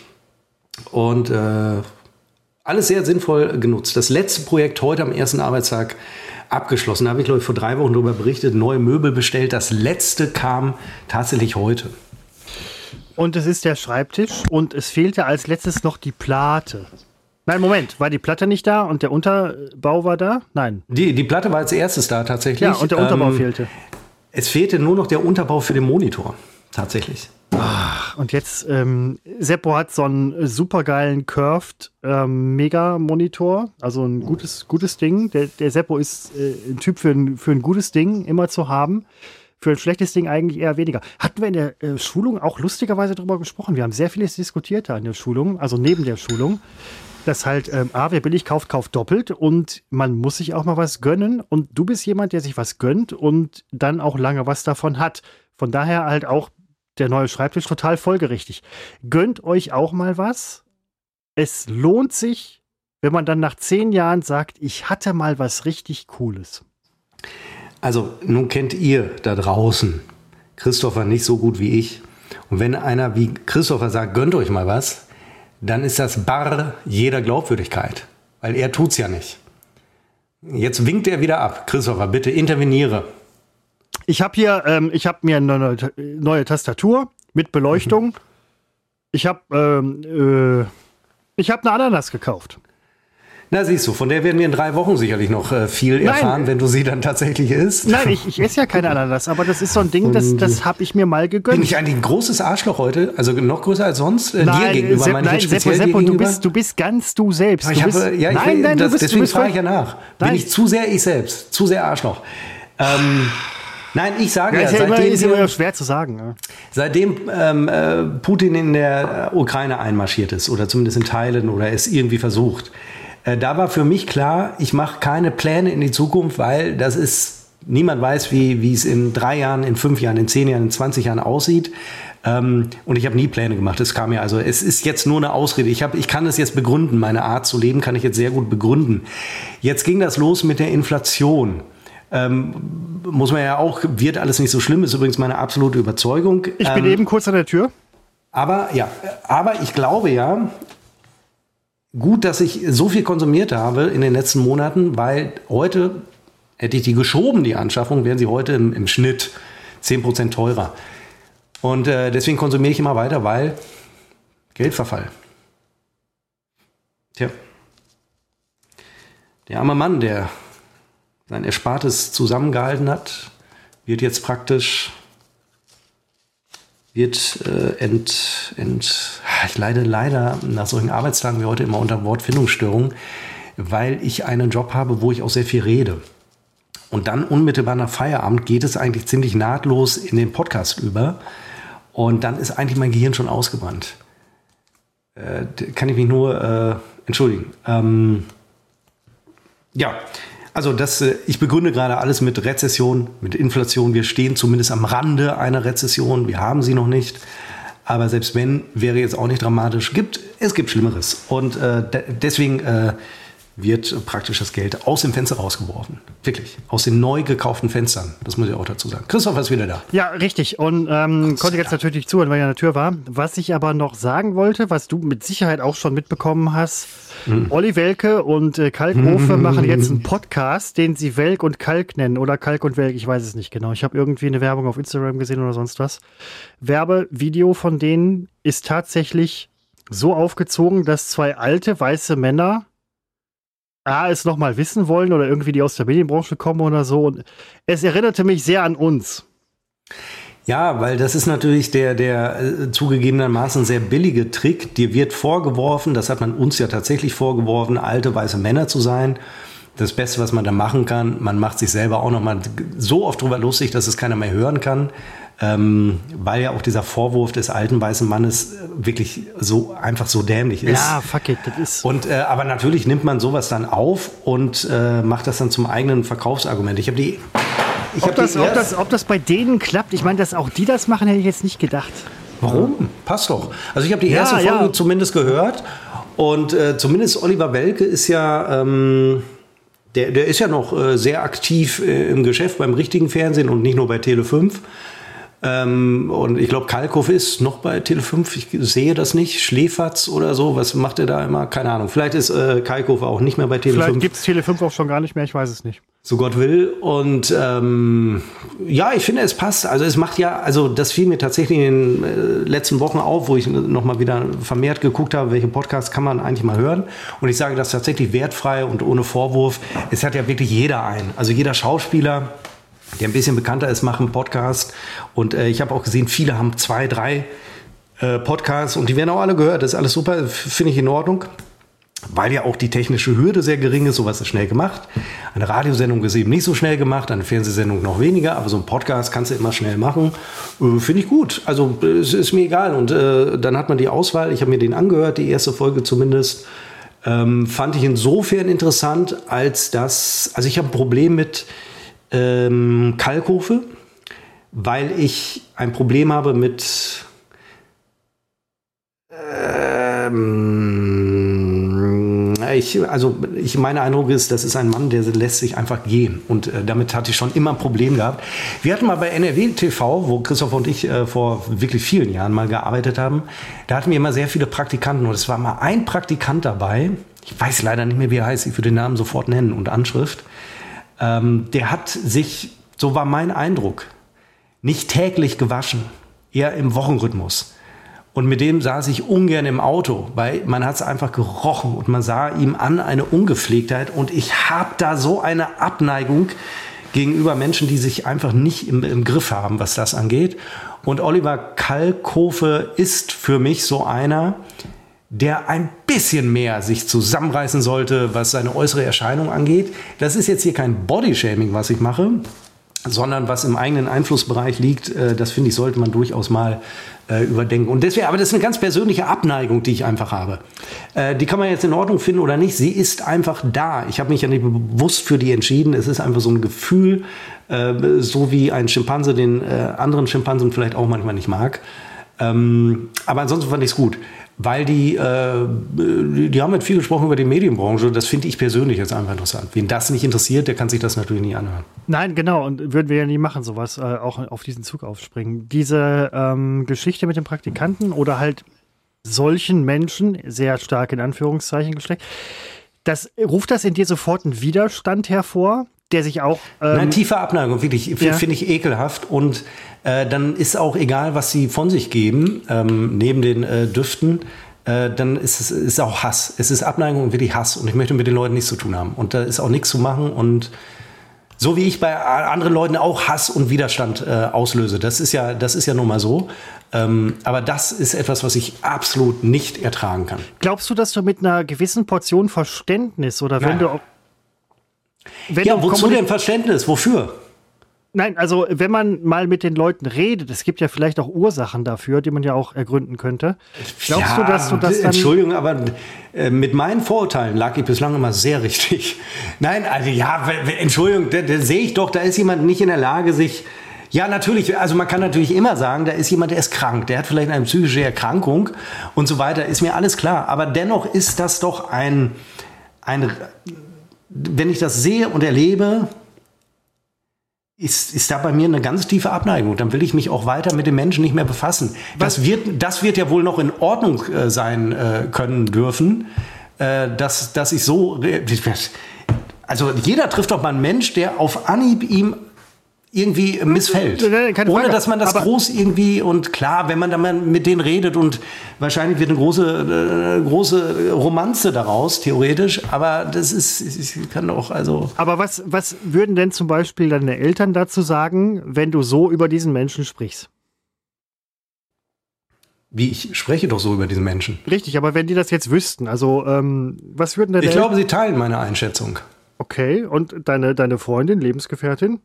S1: Und äh, alles sehr sinnvoll genutzt. Das letzte Projekt heute am ersten Arbeitstag abgeschlossen. Da habe ich, glaube ich, vor drei Wochen darüber berichtet, neue Möbel bestellt. Das letzte kam tatsächlich heute.
S2: Und es ist der Schreibtisch und es fehlte als letztes noch die Plate. Nein, Moment, war die Platte nicht da und der Unterbau war da? Nein.
S1: Die, die Platte war als erstes da tatsächlich. Ja,
S2: und der Unterbau ähm, fehlte.
S1: Es fehlte nur noch der Unterbau für den Monitor, tatsächlich.
S2: Ach, und jetzt, ähm, Seppo hat so einen supergeilen Curved ähm, Mega-Monitor, also ein gutes, gutes Ding. Der, der Seppo ist äh, ein Typ für ein, für ein gutes Ding immer zu haben. Für ein schlechtes Ding eigentlich eher weniger. Hatten wir in der äh, Schulung auch lustigerweise darüber gesprochen. Wir haben sehr vieles diskutiert da in der Schulung, also neben der Schulung dass halt, ähm, A, wer billig kauft, kauft doppelt und man muss sich auch mal was gönnen und du bist jemand, der sich was gönnt und dann auch lange was davon hat. Von daher halt auch der neue Schreibtisch total folgerichtig. Gönnt euch auch mal was. Es lohnt sich wenn man dann nach zehn Jahren sagt, ich hatte mal was richtig Cooles?
S1: Also, nun kennt ihr da draußen Christopher nicht so gut wie ich. Und wenn einer wie Christopher sagt, gönnt euch mal was, dann ist das bar jeder Glaubwürdigkeit. Weil er tut's ja nicht. Jetzt winkt er wieder ab. Christopher, bitte interveniere.
S2: Ich habe hier, ähm, ich habe mir eine neue, neue Tastatur mit Beleuchtung. Mhm. Ich habe, ähm, äh, ich habe eine Ananas gekauft.
S1: Na, siehst du, von der werden wir in drei Wochen sicherlich noch äh, viel Nein. erfahren, wenn du sie dann tatsächlich isst.
S2: Nein, ich, ich esse ja keine Ananas, aber das ist so ein Ding, das, das habe ich mir mal gegönnt.
S1: Bin ich eigentlich ein großes Arschloch heute? Also noch größer als sonst?
S2: Äh, nein, dir gegenüber, Sepp, nein, Seppo, Seppo, du bist, du bist ganz du selbst. Du bist,
S1: habe, ja, nein, will, nein, das, bist, deswegen frage ich ja nach. Nein. Bin ich zu sehr ich selbst? Zu sehr Arschloch? Ähm, Nein, ich sage ja, ja
S2: seitdem, immer, ist immer schwer zu sagen. Ja.
S1: Seitdem ähm, äh, Putin in der Ukraine einmarschiert ist oder zumindest in Teilen oder es irgendwie versucht, äh, da war für mich klar, ich mache keine Pläne in die Zukunft, weil das ist niemand weiß, wie, wie es in drei Jahren, in fünf Jahren, in zehn Jahren, in 20 Jahren aussieht. Ähm, und ich habe nie Pläne gemacht. Es kam mir also, es ist jetzt nur eine Ausrede. Ich, hab, ich kann es jetzt begründen. Meine Art zu leben kann ich jetzt sehr gut begründen. Jetzt ging das los mit der Inflation. Ähm, muss man ja auch, wird alles nicht so schlimm, ist übrigens meine absolute Überzeugung.
S2: Ich bin ähm, eben kurz an der Tür.
S1: Aber ja, aber ich glaube ja, gut, dass ich so viel konsumiert habe in den letzten Monaten, weil heute hätte ich die geschoben, die Anschaffung, wären sie heute im, im Schnitt 10% teurer. Und äh, deswegen konsumiere ich immer weiter, weil Geldverfall. Tja. Der arme Mann, der sein Erspartes zusammengehalten hat, wird jetzt praktisch wird äh, ent, ent, ich leide leider nach solchen Arbeitstagen wie heute immer unter Wortfindungsstörungen, weil ich einen Job habe, wo ich auch sehr viel rede. Und dann unmittelbar nach Feierabend geht es eigentlich ziemlich nahtlos in den Podcast über. Und dann ist eigentlich mein Gehirn schon ausgebrannt. Äh, kann ich mich nur äh, entschuldigen. Ähm, ja, also das, äh, ich begründe gerade alles mit Rezession, mit Inflation. Wir stehen zumindest am Rande einer Rezession. Wir haben sie noch nicht. Aber selbst wenn, wäre jetzt auch nicht dramatisch. Gibt, es gibt Schlimmeres. Und äh, deswegen äh, wird praktisch das Geld aus dem Fenster rausgeworfen. Wirklich. Aus den neu gekauften Fenstern. Das muss ich auch dazu sagen. Christoph ist wieder da.
S2: Ja, richtig. Und ähm, konnte jetzt natürlich zuhören, weil er an der Tür war. Was ich aber noch sagen wollte, was du mit Sicherheit auch schon mitbekommen hast, mhm. Olli Welke und äh, Kalkofe *laughs* machen jetzt einen Podcast, den sie Welk und Kalk nennen. Oder Kalk und Welk, ich weiß es nicht genau. Ich habe irgendwie eine Werbung auf Instagram gesehen oder sonst was. Werbevideo von denen ist tatsächlich so aufgezogen, dass zwei alte weiße Männer A, es nochmal wissen wollen oder irgendwie die aus der Medienbranche kommen oder so. Und es erinnerte mich sehr an uns.
S1: Ja, weil das ist natürlich der, der äh, zugegebenermaßen sehr billige Trick. Dir wird vorgeworfen, das hat man uns ja tatsächlich vorgeworfen, alte weiße Männer zu sein. Das Beste, was man da machen kann, man macht sich selber auch nochmal so oft drüber lustig, dass es keiner mehr hören kann ähm, weil ja auch dieser Vorwurf des alten weißen Mannes äh, wirklich so einfach so dämlich ist.
S2: Ja, fuck it, das ist.
S1: Und äh, aber natürlich nimmt man sowas dann auf und äh, macht das dann zum eigenen Verkaufsargument. Ich habe die.
S2: Ich ob, hab das, die ob, das, ob das bei denen klappt, ich meine, dass auch die das machen, hätte ich jetzt nicht gedacht.
S1: Warum? Passt doch. Also ich habe die erste ja, Folge ja. zumindest gehört und äh, zumindest Oliver Welke ist ja. Ähm, der, der ist ja noch äh, sehr aktiv äh, im Geschäft beim richtigen Fernsehen und nicht nur bei Tele 5. Ähm, und ich glaube, Kalkow ist noch bei Tele5. Ich sehe das nicht. Schläferz oder so. Was macht er da immer? Keine Ahnung. Vielleicht ist äh, Kalkow auch nicht mehr bei Tele5. Vielleicht
S2: gibt es Tele5 auch schon gar nicht mehr. Ich weiß es nicht.
S1: So Gott will. Und ähm, ja, ich finde, es passt. Also es macht ja, also das fiel mir tatsächlich in den äh, letzten Wochen auf, wo ich noch mal wieder vermehrt geguckt habe, welche Podcasts kann man eigentlich mal hören. Und ich sage das tatsächlich wertfrei und ohne Vorwurf. Es hat ja wirklich jeder einen. Also jeder Schauspieler der ein bisschen bekannter ist, machen Podcast. Und äh, ich habe auch gesehen, viele haben zwei, drei äh, Podcasts und die werden auch alle gehört. Das ist alles super, finde ich in Ordnung. Weil ja auch die technische Hürde sehr gering ist, sowas ist schnell gemacht. Eine Radiosendung ist eben nicht so schnell gemacht, eine Fernsehsendung noch weniger, aber so ein Podcast kannst du immer schnell machen. Äh, Finde ich gut. Also es ist mir egal. Und äh, dann hat man die Auswahl. Ich habe mir den angehört, die erste Folge zumindest. Ähm, fand ich insofern interessant, als dass, also ich habe ein Problem mit, ähm, Kalkofe, weil ich ein Problem habe mit ähm, ich, also ich, mein Eindruck ist, das ist ein Mann, der lässt sich einfach gehen. Und äh, damit hatte ich schon immer ein Problem gehabt. Wir hatten mal bei NRW TV, wo Christoph und ich äh, vor wirklich vielen Jahren mal gearbeitet haben, da hatten wir immer sehr viele Praktikanten. Und es war mal ein Praktikant dabei, ich weiß leider nicht mehr, wie er heißt, ich würde den Namen sofort nennen und Anschrift. Ähm, der hat sich, so war mein Eindruck, nicht täglich gewaschen, eher im Wochenrhythmus. Und mit dem saß ich ungern im Auto, weil man hat es einfach gerochen und man sah ihm an eine Ungepflegtheit. Und ich habe da so eine Abneigung gegenüber Menschen, die sich einfach nicht im, im Griff haben, was das angeht. Und Oliver Kalkofe ist für mich so einer, der ein bisschen mehr sich zusammenreißen sollte, was seine äußere Erscheinung angeht. Das ist jetzt hier kein Bodyshaming, was ich mache, sondern was im eigenen Einflussbereich liegt, äh, das finde ich, sollte man durchaus mal äh, überdenken. Und deswegen, aber das ist eine ganz persönliche Abneigung, die ich einfach habe. Äh, die kann man jetzt in Ordnung finden oder nicht. Sie ist einfach da. Ich habe mich ja nicht bewusst für die entschieden. Es ist einfach so ein Gefühl, so wie ein Schimpanse den anderen Schimpansen vielleicht auch manchmal nicht mag. Ähm, aber ansonsten fand ich es gut weil die, äh, die haben halt viel gesprochen über die Medienbranche. Das finde ich persönlich jetzt einfach interessant. Wen das nicht interessiert, der kann sich das natürlich nie anhören.
S2: Nein, genau. Und würden wir ja nie machen, sowas, äh, auch auf diesen Zug aufspringen. Diese ähm, Geschichte mit den Praktikanten oder halt solchen Menschen, sehr stark in Anführungszeichen gesteckt, das, ruft das in dir sofort einen Widerstand hervor, der sich auch.
S1: Ähm, Nein, tiefe Abneigung, wirklich. Ja. Finde ich ekelhaft. Und äh, dann ist auch egal, was sie von sich geben, ähm, neben den äh, Düften. Äh, dann ist es ist auch Hass. Es ist Abneigung und wirklich Hass. Und ich möchte mit den Leuten nichts zu tun haben. Und da ist auch nichts zu machen. Und so wie ich bei anderen Leuten auch Hass und Widerstand äh, auslöse. Das ist ja, das ist ja nun mal so. Ähm, aber das ist etwas, was ich absolut nicht ertragen kann.
S2: Glaubst du, dass du mit einer gewissen Portion Verständnis oder wenn Nein. du auch
S1: wenn ja, wozu denn Verständnis? Wofür?
S2: Nein, also wenn man mal mit den Leuten redet, es gibt ja vielleicht auch Ursachen dafür, die man ja auch ergründen könnte.
S1: Glaubst ja, du, dass du das dann Entschuldigung, aber äh, mit meinen Vorurteilen lag ich bislang immer sehr richtig. *laughs* Nein, also ja, Entschuldigung, da, da sehe ich doch, da ist jemand nicht in der Lage, sich ja, natürlich. Also man kann natürlich immer sagen, da ist jemand, der ist krank, der hat vielleicht eine psychische Erkrankung und so weiter. Ist mir alles klar. Aber dennoch ist das doch ein, ein wenn ich das sehe und erlebe, ist, ist da bei mir eine ganz tiefe Abneigung. Dann will ich mich auch weiter mit den Menschen nicht mehr befassen. Das wird, das wird ja wohl noch in Ordnung äh, sein äh, können dürfen, äh, dass, dass ich so. Also jeder trifft doch mal einen Mensch, der auf Anhieb ihm irgendwie missfällt. Ohne dass man das Aber groß irgendwie und klar, wenn man dann mit denen redet und wahrscheinlich wird eine große, äh, große Romanze daraus, theoretisch. Aber das ist, ich kann doch also.
S2: Aber was, was würden denn zum Beispiel deine Eltern dazu sagen, wenn du so über diesen Menschen sprichst?
S1: Wie ich spreche doch so über diesen Menschen.
S2: Richtig, aber wenn die das jetzt wüssten, also ähm, was würden denn?
S1: Ich glaube, sie teilen meine Einschätzung.
S2: Okay, und deine, deine Freundin, Lebensgefährtin?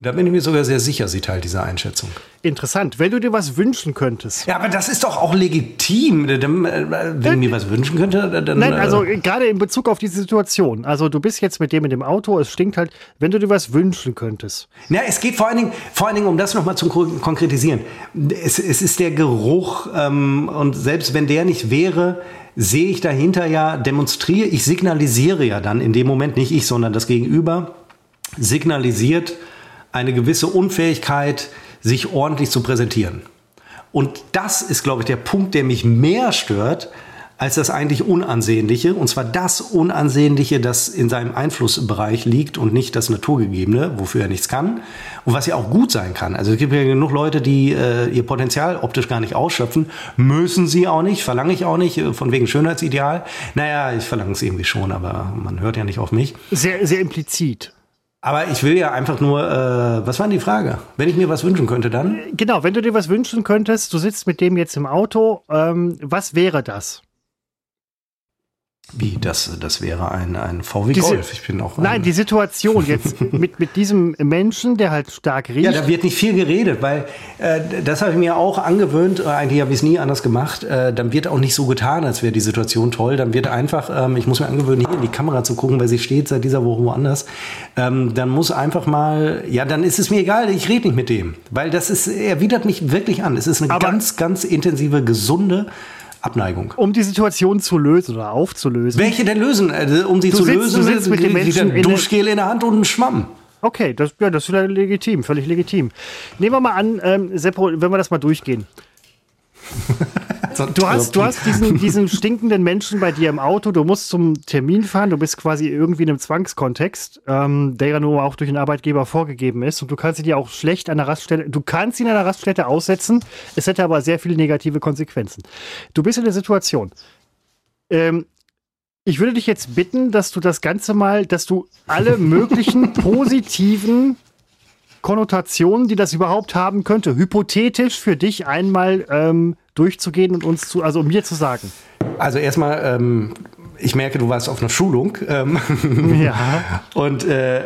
S1: Da bin ich mir sogar sehr sicher, sie teilt diese Einschätzung.
S2: Interessant. Wenn du dir was wünschen könntest.
S1: Ja, aber das ist doch auch legitim. Äh, wenn ich mir was wünschen könnte, dann.
S2: Nein, also äh, gerade in Bezug auf diese Situation. Also du bist jetzt mit dem in dem Auto, es stinkt halt, wenn du dir was wünschen könntest.
S1: Ja, es geht vor allen Dingen, vor allen Dingen um das nochmal zu konkretisieren. Es, es ist der Geruch ähm, und selbst wenn der nicht wäre, sehe ich dahinter ja, demonstriere, ich signalisiere ja dann in dem Moment, nicht ich, sondern das Gegenüber, signalisiert, eine gewisse Unfähigkeit, sich ordentlich zu präsentieren. Und das ist, glaube ich, der Punkt, der mich mehr stört, als das eigentlich Unansehnliche. Und zwar das Unansehnliche, das in seinem Einflussbereich liegt und nicht das Naturgegebene, wofür er nichts kann. Und was ja auch gut sein kann. Also es gibt ja genug Leute, die äh, ihr Potenzial optisch gar nicht ausschöpfen. Müssen sie auch nicht, verlange ich auch nicht, äh, von wegen Schönheitsideal. Naja, ich verlange es irgendwie schon, aber man hört ja nicht auf mich.
S2: Sehr, sehr implizit.
S1: Aber ich will ja einfach nur, äh, was war denn die Frage? Wenn ich mir was wünschen könnte, dann?
S2: Genau, wenn du dir was wünschen könntest, du sitzt mit dem jetzt im Auto, ähm, was wäre das?
S1: Wie, das, das wäre ein, ein VW Diese, Golf. Ich bin auch
S2: nein, die Situation jetzt *laughs* mit, mit diesem Menschen, der halt stark riecht.
S1: Ja, da wird nicht viel geredet, weil äh, das habe ich mir auch angewöhnt. Äh, eigentlich habe ich es nie anders gemacht. Äh, dann wird auch nicht so getan, als wäre die Situation toll. Dann wird einfach, ähm, ich muss mir angewöhnen, hier in die Kamera zu gucken, weil sie steht seit dieser Woche woanders. Ähm, dann muss einfach mal, ja, dann ist es mir egal, ich rede nicht mit dem. Weil das ist, er widert mich wirklich an. Es ist eine Aber ganz, ganz intensive, gesunde Abneigung.
S2: Um die Situation zu lösen oder aufzulösen.
S1: Welche denn lösen? Äh, um sie
S2: Du
S1: zu
S2: sitzt-
S1: lösen,
S2: du sitzt mit den Menschen in der-
S1: Duschgel in der Hand und einen Schwamm.
S2: Okay, das, ja, das ist wieder legitim, völlig legitim. Nehmen wir mal an, ähm, Seppo, wenn wir das mal durchgehen. *laughs* Du hast, du hast diesen, diesen stinkenden Menschen bei dir im Auto, du musst zum Termin fahren, du bist quasi irgendwie in einem Zwangskontext, ähm, der ja nur auch durch den Arbeitgeber vorgegeben ist. Und du kannst ihn ja auch schlecht an der Raststätte, du kannst ihn an der Raststätte aussetzen, es hätte aber sehr viele negative Konsequenzen. Du bist in der Situation. Ähm, ich würde dich jetzt bitten, dass du das Ganze mal, dass du alle *laughs* möglichen positiven Konnotationen, die das überhaupt haben könnte, hypothetisch für dich einmal ähm, durchzugehen und uns zu, also mir zu sagen.
S1: Also erstmal, ähm, ich merke, du warst auf einer Schulung. Ähm, *laughs*
S2: Ja.
S1: und äh,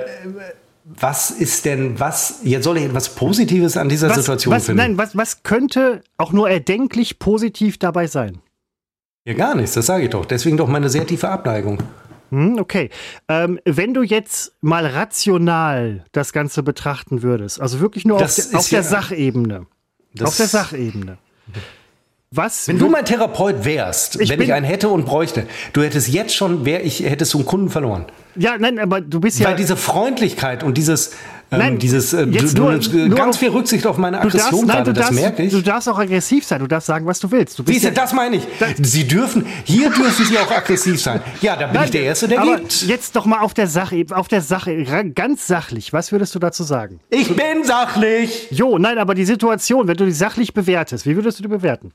S1: was ist denn, was, jetzt soll ich etwas Positives an dieser
S2: Was,
S1: Situation
S2: was,
S1: finden?
S2: nein, was, was könnte auch nur erdenklich positiv dabei sein?
S1: Ja, gar nichts, das sage ich doch. Deswegen doch meine sehr tiefe Abneigung.
S2: Hm, okay. Ähm, wenn du jetzt mal rational das Ganze betrachten würdest, also wirklich nur auf,
S1: Das
S2: der- auf der
S1: ja-
S2: Sachebene.
S1: Das-
S2: auf der Sachebene. Was,
S1: Wenn du mein Therapeut wärst,
S2: Ich
S1: wenn ich einen hätte und bräuchte, du hättest jetzt schon, wär ich, hättest du einen Kunden verloren.
S2: ja, nein, aber du bist ja.
S1: Weil diese Freundlichkeit und dieses, ähm,
S2: Nein,
S1: dieses, äh, du,
S2: jetzt
S1: du
S2: nur-
S1: nimmst
S2: nur
S1: ganz
S2: auf-
S1: viel Rücksicht auf meine
S2: darfst,
S1: Aggression
S2: nein,
S1: gerade,
S2: du
S1: das
S2: darfst,
S1: merke ich.
S2: du darfst auch aggressiv sein, du darfst sagen, was du willst. Du
S1: Siehst du,
S2: ja,
S1: das meine ich. Sie dürfen, hier *laughs* dürfen sie auch aggressiv sein. Ja, da bin
S2: Nein,
S1: ich der Erste, der
S2: aber
S1: gibt.
S2: Jetzt doch mal auf der Sache, auf der Sache, ganz sachlich. Was würdest du dazu sagen?
S1: Ich bin sachlich.
S2: Jo, nein, aber die Situation, wenn du die sachlich bewertest, wie würdest du die bewerten?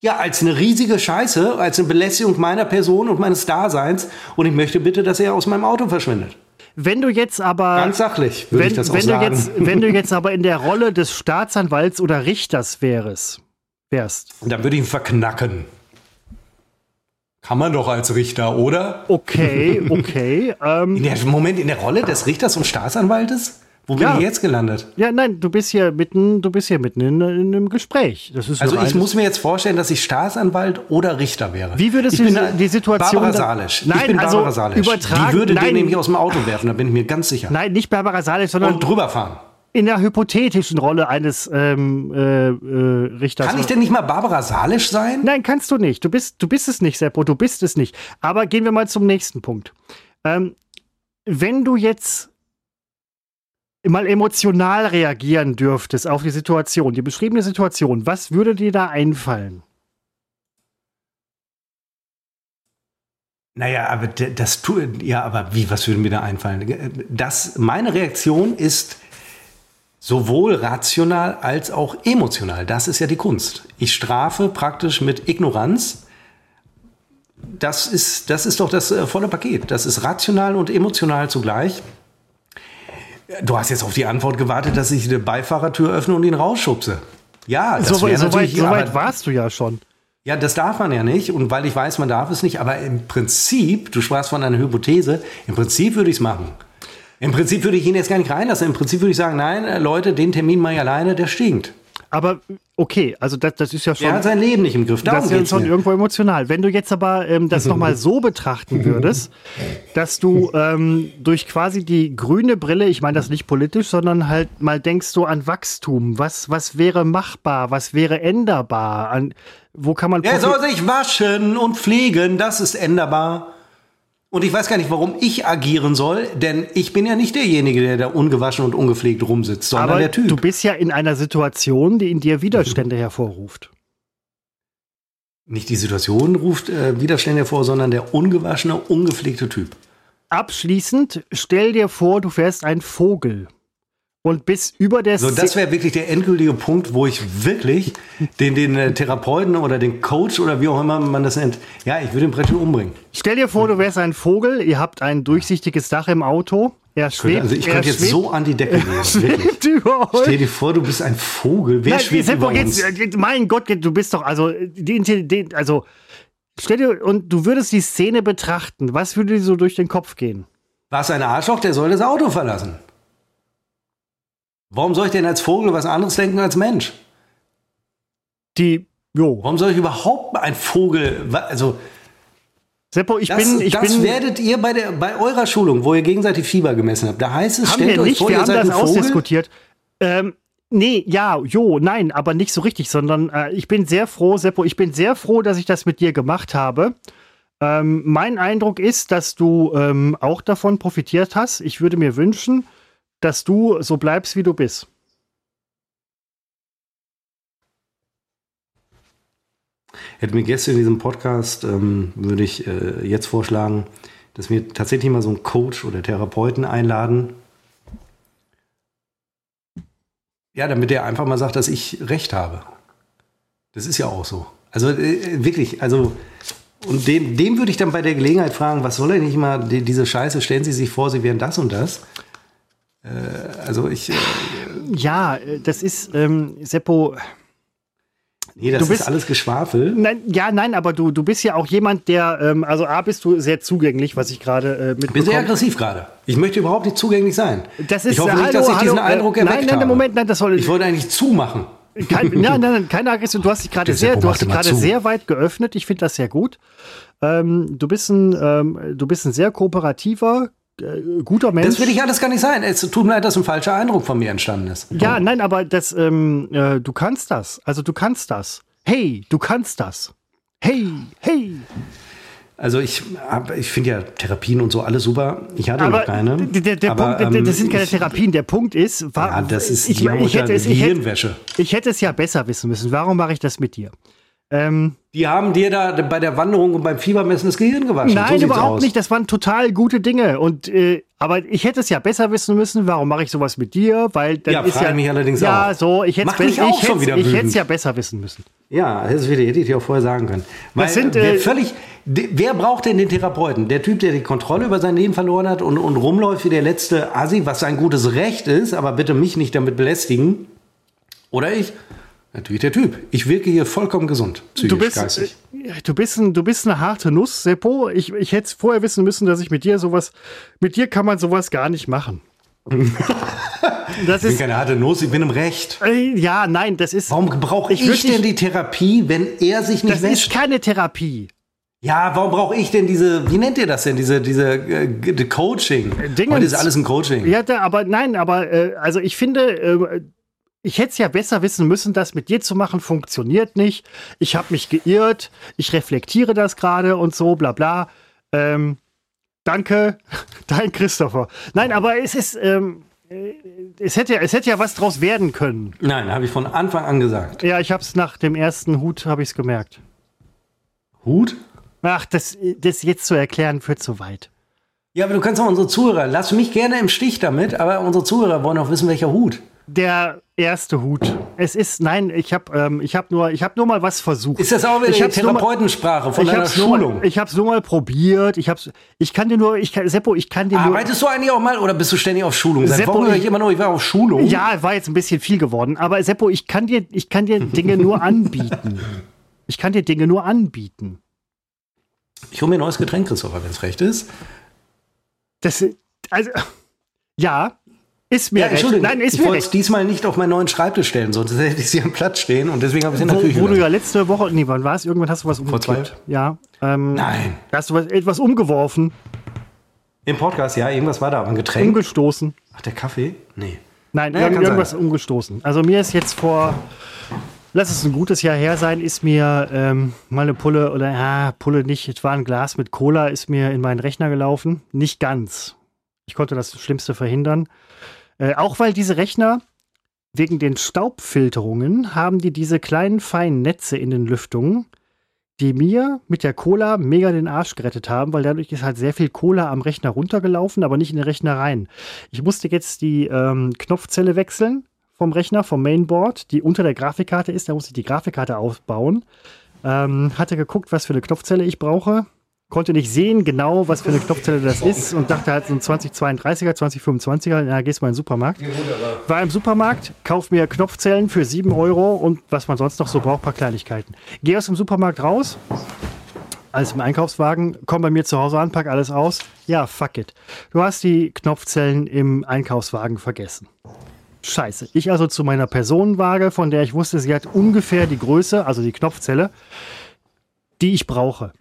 S1: Ja, als eine riesige Scheiße, als eine Belästigung meiner Person und meines Daseins. Und ich möchte bitte, dass er aus meinem Auto verschwindet.
S2: Wenn du jetzt aber
S1: Ganz sachlich würde
S2: wenn,
S1: ich das auch
S2: wenn du
S1: sagen.
S2: jetzt, wenn du *laughs* jetzt aber in der Rolle des Staatsanwalts oder Richters wärst, wärst.
S1: Dann würde ich ihn verknacken. Kann man doch als Richter, oder?
S2: Okay, *laughs* okay. ähm,
S1: In der, Moment, in der Rolle des Richters und Staatsanwaltes? Wo bin
S2: Ja.
S1: ich jetzt gelandet?
S2: ja, nein, du bist hier mitten, du bist hier mitten in, in einem Gespräch. Das ist
S1: Also ich muss mir jetzt vorstellen, dass ich Staatsanwalt oder Richter wäre.
S2: Wie würdest
S1: ich
S2: du
S1: bin
S2: die- Situation
S1: Barbara Salisch.
S2: Nein,
S1: ich bin
S2: also
S1: Barbara Salisch.
S2: übertragen-
S1: Die würde
S2: nein.
S1: den nämlich aus dem Auto werfen, da bin ich mir ganz sicher.
S2: Nein, nicht Barbara Salisch, sondern
S1: Und drüber fahren.
S2: in der hypothetischen Rolle eines ähm, äh, äh, Richters.
S1: Kann ich denn nicht mal Barbara Salisch sein?
S2: Nein, kannst du nicht. Du bist, du bist es nicht, Seppo. Du bist es nicht. Aber gehen wir mal zum nächsten Punkt. Ähm, wenn du jetzt mal emotional reagieren dürftest auf die Situation, die beschriebene Situation, was würde dir da einfallen?
S1: Naja, aber das tut, ja, aber wie, was würde mir da einfallen? Das, meine Reaktion ist sowohl rational als auch emotional. Das ist ja die Kunst. Ich strafe praktisch mit Ignoranz. Das ist, das ist doch das äh, volle Paket. Das ist rational und emotional zugleich. Du hast jetzt auf die Antwort gewartet, dass ich die Beifahrertür öffne und ihn rausschubse. Ja, das
S2: So,
S1: wäre
S2: so weit,
S1: natürlich.
S2: so weit warst du ja schon.
S1: ja, das darf man ja nicht. Und weil ich weiß, man darf es nicht. Aber im Prinzip, du sprachst von einer Hypothese, im Prinzip würde ich es machen. Im Prinzip würde ich ihn jetzt gar nicht reinlassen. Im Prinzip würde ich sagen, nein, äh, Leute, den Termin mache ich alleine, der stinkt.
S2: Aber okay, also das, das ist ja schon.
S1: Der hat sein Leben nicht im Griff.
S2: Das
S1: Darum
S2: ist ja
S1: geht's
S2: schon
S1: mir.
S2: irgendwo emotional. Wenn du jetzt aber ähm, das nochmal so betrachten würdest, *laughs* dass du ähm, durch quasi die grüne Brille, ich meine das nicht politisch, sondern halt mal denkst du an Wachstum. Was, was wäre machbar? Was wäre änderbar? An, wo kann man.
S1: Er soll sich waschen und pflegen, das ist änderbar. Und ich weiß gar nicht, warum ich agieren soll, denn ich bin ja nicht derjenige, der da ungewaschen und ungepflegt rumsitzt, sondern
S2: aber
S1: der Typ.
S2: du bist ja in einer Situation, die in dir Widerstände *laughs* hervorruft.
S1: nicht die Situation ruft äh, Widerstände hervor, sondern der ungewaschene, ungepflegte Typ.
S2: Abschließend, stell dir vor, du wärst ein Vogel und bist über der
S1: So, das wäre wirklich der endgültige Punkt, wo ich wirklich den, den äh, Therapeuten oder den Coach oder wie auch immer man das nennt, ja, ich würde ihn praktisch umbringen.
S2: Stell dir vor, du wärst ein Vogel, ihr habt ein durchsichtiges Dach im Auto, er schwebt,
S1: also ich
S2: er
S1: könnte jetzt
S2: schwebt,
S1: so an die Decke *laughs* gehen. wirklich.
S2: schwebt über euch.
S1: Stell dir vor, du bist ein Vogel. Wer
S2: Nein,
S1: schwebt über uns?
S2: jetzt, äh, mein Gott, du bist doch, also, die, Intelligenz- also, stell dir, und du würdest die Szene betrachten, was würde dir so durch den Kopf gehen?
S1: Was ein Arschloch, der soll das Auto verlassen. Warum soll ich denn als Vogel was anderes denken als Mensch?
S2: Die, jo.
S1: Warum soll ich überhaupt ein Vogel, also
S2: Seppo, ich
S1: das,
S2: bin, ich
S1: das
S2: bin,
S1: werdet ihr bei, der, bei eurer Schulung, wo ihr gegenseitig Fieber gemessen habt. Da heißt es,
S2: haben
S1: stellt
S2: wir
S1: euch
S2: nicht,
S1: vor,
S2: wir
S1: ihr
S2: haben
S1: seid
S2: das ausdiskutiert. Ähm, Nee, ja, jo, nein, aber nicht so richtig, sondern äh, ich bin sehr froh, Seppo, ich bin sehr froh, dass ich das mit dir gemacht habe. Ähm, mein Eindruck ist, dass du ähm, auch davon profitiert hast. Ich würde mir wünschen, dass du so bleibst, wie du bist.
S1: Hätten wir gestern in diesem Podcast, ähm, würde ich äh, jetzt vorschlagen, dass wir tatsächlich mal so einen Coach oder Therapeuten einladen. Ja, damit der einfach mal sagt, dass ich recht habe. Das ist ja auch so. Also äh, wirklich, also und dem, dem würde ich dann bei der Gelegenheit fragen, was soll er nicht mal die, diese Scheiße, stellen Sie sich vor, Sie wären das und das. Äh, also ich. Äh,
S2: ja, äh, das ist, ähm, Seppo.
S1: Nee, das bist, ist alles Geschwafel.
S2: Nein, ja, nein, aber du, du bist ja auch jemand, der, ähm, also A, bist du sehr zugänglich, was ich gerade äh, mitbekomme. Ich bin
S1: sehr aggressiv gerade. Ich möchte überhaupt nicht zugänglich sein.
S2: Das ist,
S1: ich hoffe hallo, nicht, dass ich diesen hallo, Eindruck erweckt
S2: nein, nein,
S1: habe.
S2: Moment, nein, das soll
S1: ich wollte eigentlich zumachen.
S2: Kein, *laughs* nein, nein, nein, keine Aggression. Du hast dich gerade sehr, du hast dich gerade sehr weit geöffnet. Ich finde das sehr gut. Ähm, du bist ein, ähm, du bist ein sehr kooperativer, äh, guter Mensch.
S1: Das will ich alles gar nicht sein. Es tut mir leid, dass ein falscher Eindruck von mir entstanden ist.
S2: Ja, nein, aber das, ähm, äh, du kannst das. Also du kannst das. Hey, du kannst das. Hey, hey.
S1: Also ich, ich finde ja Therapien und so alles super. Ich hatte
S2: aber
S1: noch keine.
S2: Der, der
S1: aber,
S2: Punkt,
S1: ähm,
S2: das sind keine Therapien. Der Punkt ist, war,
S1: ja, das ist
S2: ich, ich, hätte es, ich, hätte, ich hätte es ja besser wissen müssen. Warum mache ich das mit dir? Ähm,
S1: die haben dir da bei der Wanderung und beim Fiebermessen das Gehirn gewaschen.
S2: Nein,
S1: so
S2: überhaupt
S1: aus.
S2: nicht. Das waren total gute Dinge. Und äh, aber ich hätte es ja besser wissen müssen. Warum mache ich sowas mit dir? Weil dann
S1: ja,
S2: ist ja
S1: mich allerdings
S2: ja
S1: auch.
S2: so. Ich hätte es
S1: auch schon wieder
S2: ich hätte es ja besser wissen müssen.
S1: Ja, das hätte ich dir auch vorher sagen können. Weil,
S2: das sind,
S1: wer
S2: äh,
S1: völlig, wer braucht denn den Therapeuten? Der Typ, der die Kontrolle über sein Leben verloren hat und, und rumläuft wie der letzte Asi, was sein gutes Recht ist, aber bitte mich nicht damit belästigen. Oder ich? Natürlich der Typ. Ich wirke hier vollkommen gesund, psychisch,
S2: du bist,
S1: geistig.
S2: äh, Du bist, ein, du bist eine harte Nuss, Seppo. Ich, ich hätte vorher wissen müssen, dass ich mit dir sowas, mit dir kann man sowas gar nicht machen.
S1: das ich bin keine harte Nuss, ich bin im Recht.
S2: Äh, ja, nein, das ist.
S1: Warum brauche ich, ich denn die Therapie, wenn er sich nicht
S2: das
S1: wäscht?
S2: Das ist keine Therapie.
S1: Ja, warum brauche ich denn diese, wie nennt ihr das denn, diese, diese äh, Coaching?
S2: Dingens.
S1: Heute ist alles ein Coaching.
S2: Ja, da, aber nein, aber äh, also ich finde, äh, ich hätte es ja besser wissen müssen, das mit dir zu machen funktioniert nicht. Ich habe mich geirrt, ich reflektiere das gerade und so, bla bla. Ähm, danke, *laughs* dein Christopher. Nein, aber es ist, ähm, es hätte, es hätte ja was draus werden können.
S1: Nein, habe ich von Anfang an gesagt.
S2: Ja, ich habe es nach dem ersten Hut, habe ich es gemerkt.
S1: Hut?
S2: Ach, das, das jetzt zu erklären, führt zu weit.
S1: Ja, aber du kannst auch unsere Zuhörer, lass mich gerne im Stich damit, aber unsere Zuhörer wollen auch wissen, welcher Hut.
S2: Der erste Hut. Es ist, nein, ich habe ähm, ich hab nur, hab nur mal was versucht.
S1: Ist das auch wieder
S2: ich
S1: die Therapeutensprache von
S2: ich
S1: deiner Schulung?
S2: Mal, ich habe es nur mal probiert. Ich, hab's, ich kann dir nur, ich kann, Seppo, ich kann dir
S1: Arbeitest
S2: nur,
S1: du eigentlich auch mal oder bist du ständig auf Schulung? Seit
S2: Seppo,
S1: Wochen ich
S2: ich-
S1: immer nur, ich war auf Schulung.
S2: Ja, war jetzt ein bisschen viel geworden. Aber Seppo, ich kann dir, ich kann dir Dinge nur *laughs* anbieten. Ich kann dir Dinge nur anbieten.
S1: Ich hole mir ein neues Getränk, Christopher, wenn es recht ist.
S2: Das, also, ja, ist mir recht.
S1: Entschuldigung,
S2: Nein, ist
S1: ich wollte es
S2: recht.
S1: diesmal nicht auf meinen neuen Schreibtisch stellen, sonst hätte ich sie am Platz stehen und deswegen habe ich sie der
S2: Wo, du ja letzte Woche, nee, wann war es? Irgendwann hast du was
S1: zwei?
S2: umgekippt. Ja. Ähm,
S1: Nein.
S2: Hast du was, etwas umgeworfen,
S1: Im Podcast, ja, irgendwas war da, aber ein Getränk.
S2: umgestoßen?
S1: Ach, der Kaffee? Nee.
S2: Nein,
S1: Naja,
S2: irgendwas
S1: sein.
S2: umgestoßen. Also mir ist jetzt vor, lass es ein gutes Jahr her sein, ist mir ähm, mal eine Pulle oder ja, Pulle nicht, es war ein Glas mit Cola, ist mir in meinen Rechner gelaufen. Nicht ganz. Ich konnte das Schlimmste verhindern. Äh, auch weil diese Rechner wegen den Staubfilterungen haben die diese kleinen feinen Netze in den Lüftungen, die mir mit der Cola mega den Arsch gerettet haben, weil dadurch ist halt sehr viel Cola am Rechner runtergelaufen, aber nicht in den Rechner rein. Ich musste jetzt die ähm, Knopfzelle wechseln vom Rechner, vom Mainboard, die unter der Grafikkarte ist. Da musste ich die Grafikkarte aufbauen. Ähm, hatte geguckt, was für eine Knopfzelle ich brauche. Konnte nicht sehen genau, was für eine Knopfzelle das ist und dachte halt so ein 2032er, 2025er, ja, gehst mal in den Supermarkt. War im Supermarkt, kauf mir Knopfzellen für 7 Euro und was man sonst noch so braucht, paar Kleinigkeiten. Geh aus dem Supermarkt raus, alles im Einkaufswagen, komm bei mir zu Hause an, pack alles aus. Ja, fuck it. Du hast die Knopfzellen im Einkaufswagen vergessen. Scheiße. Ich also zu meiner Personenwaage, von der ich wusste, sie hat ungefähr die Größe, also die Knopfzelle, die ich brauche.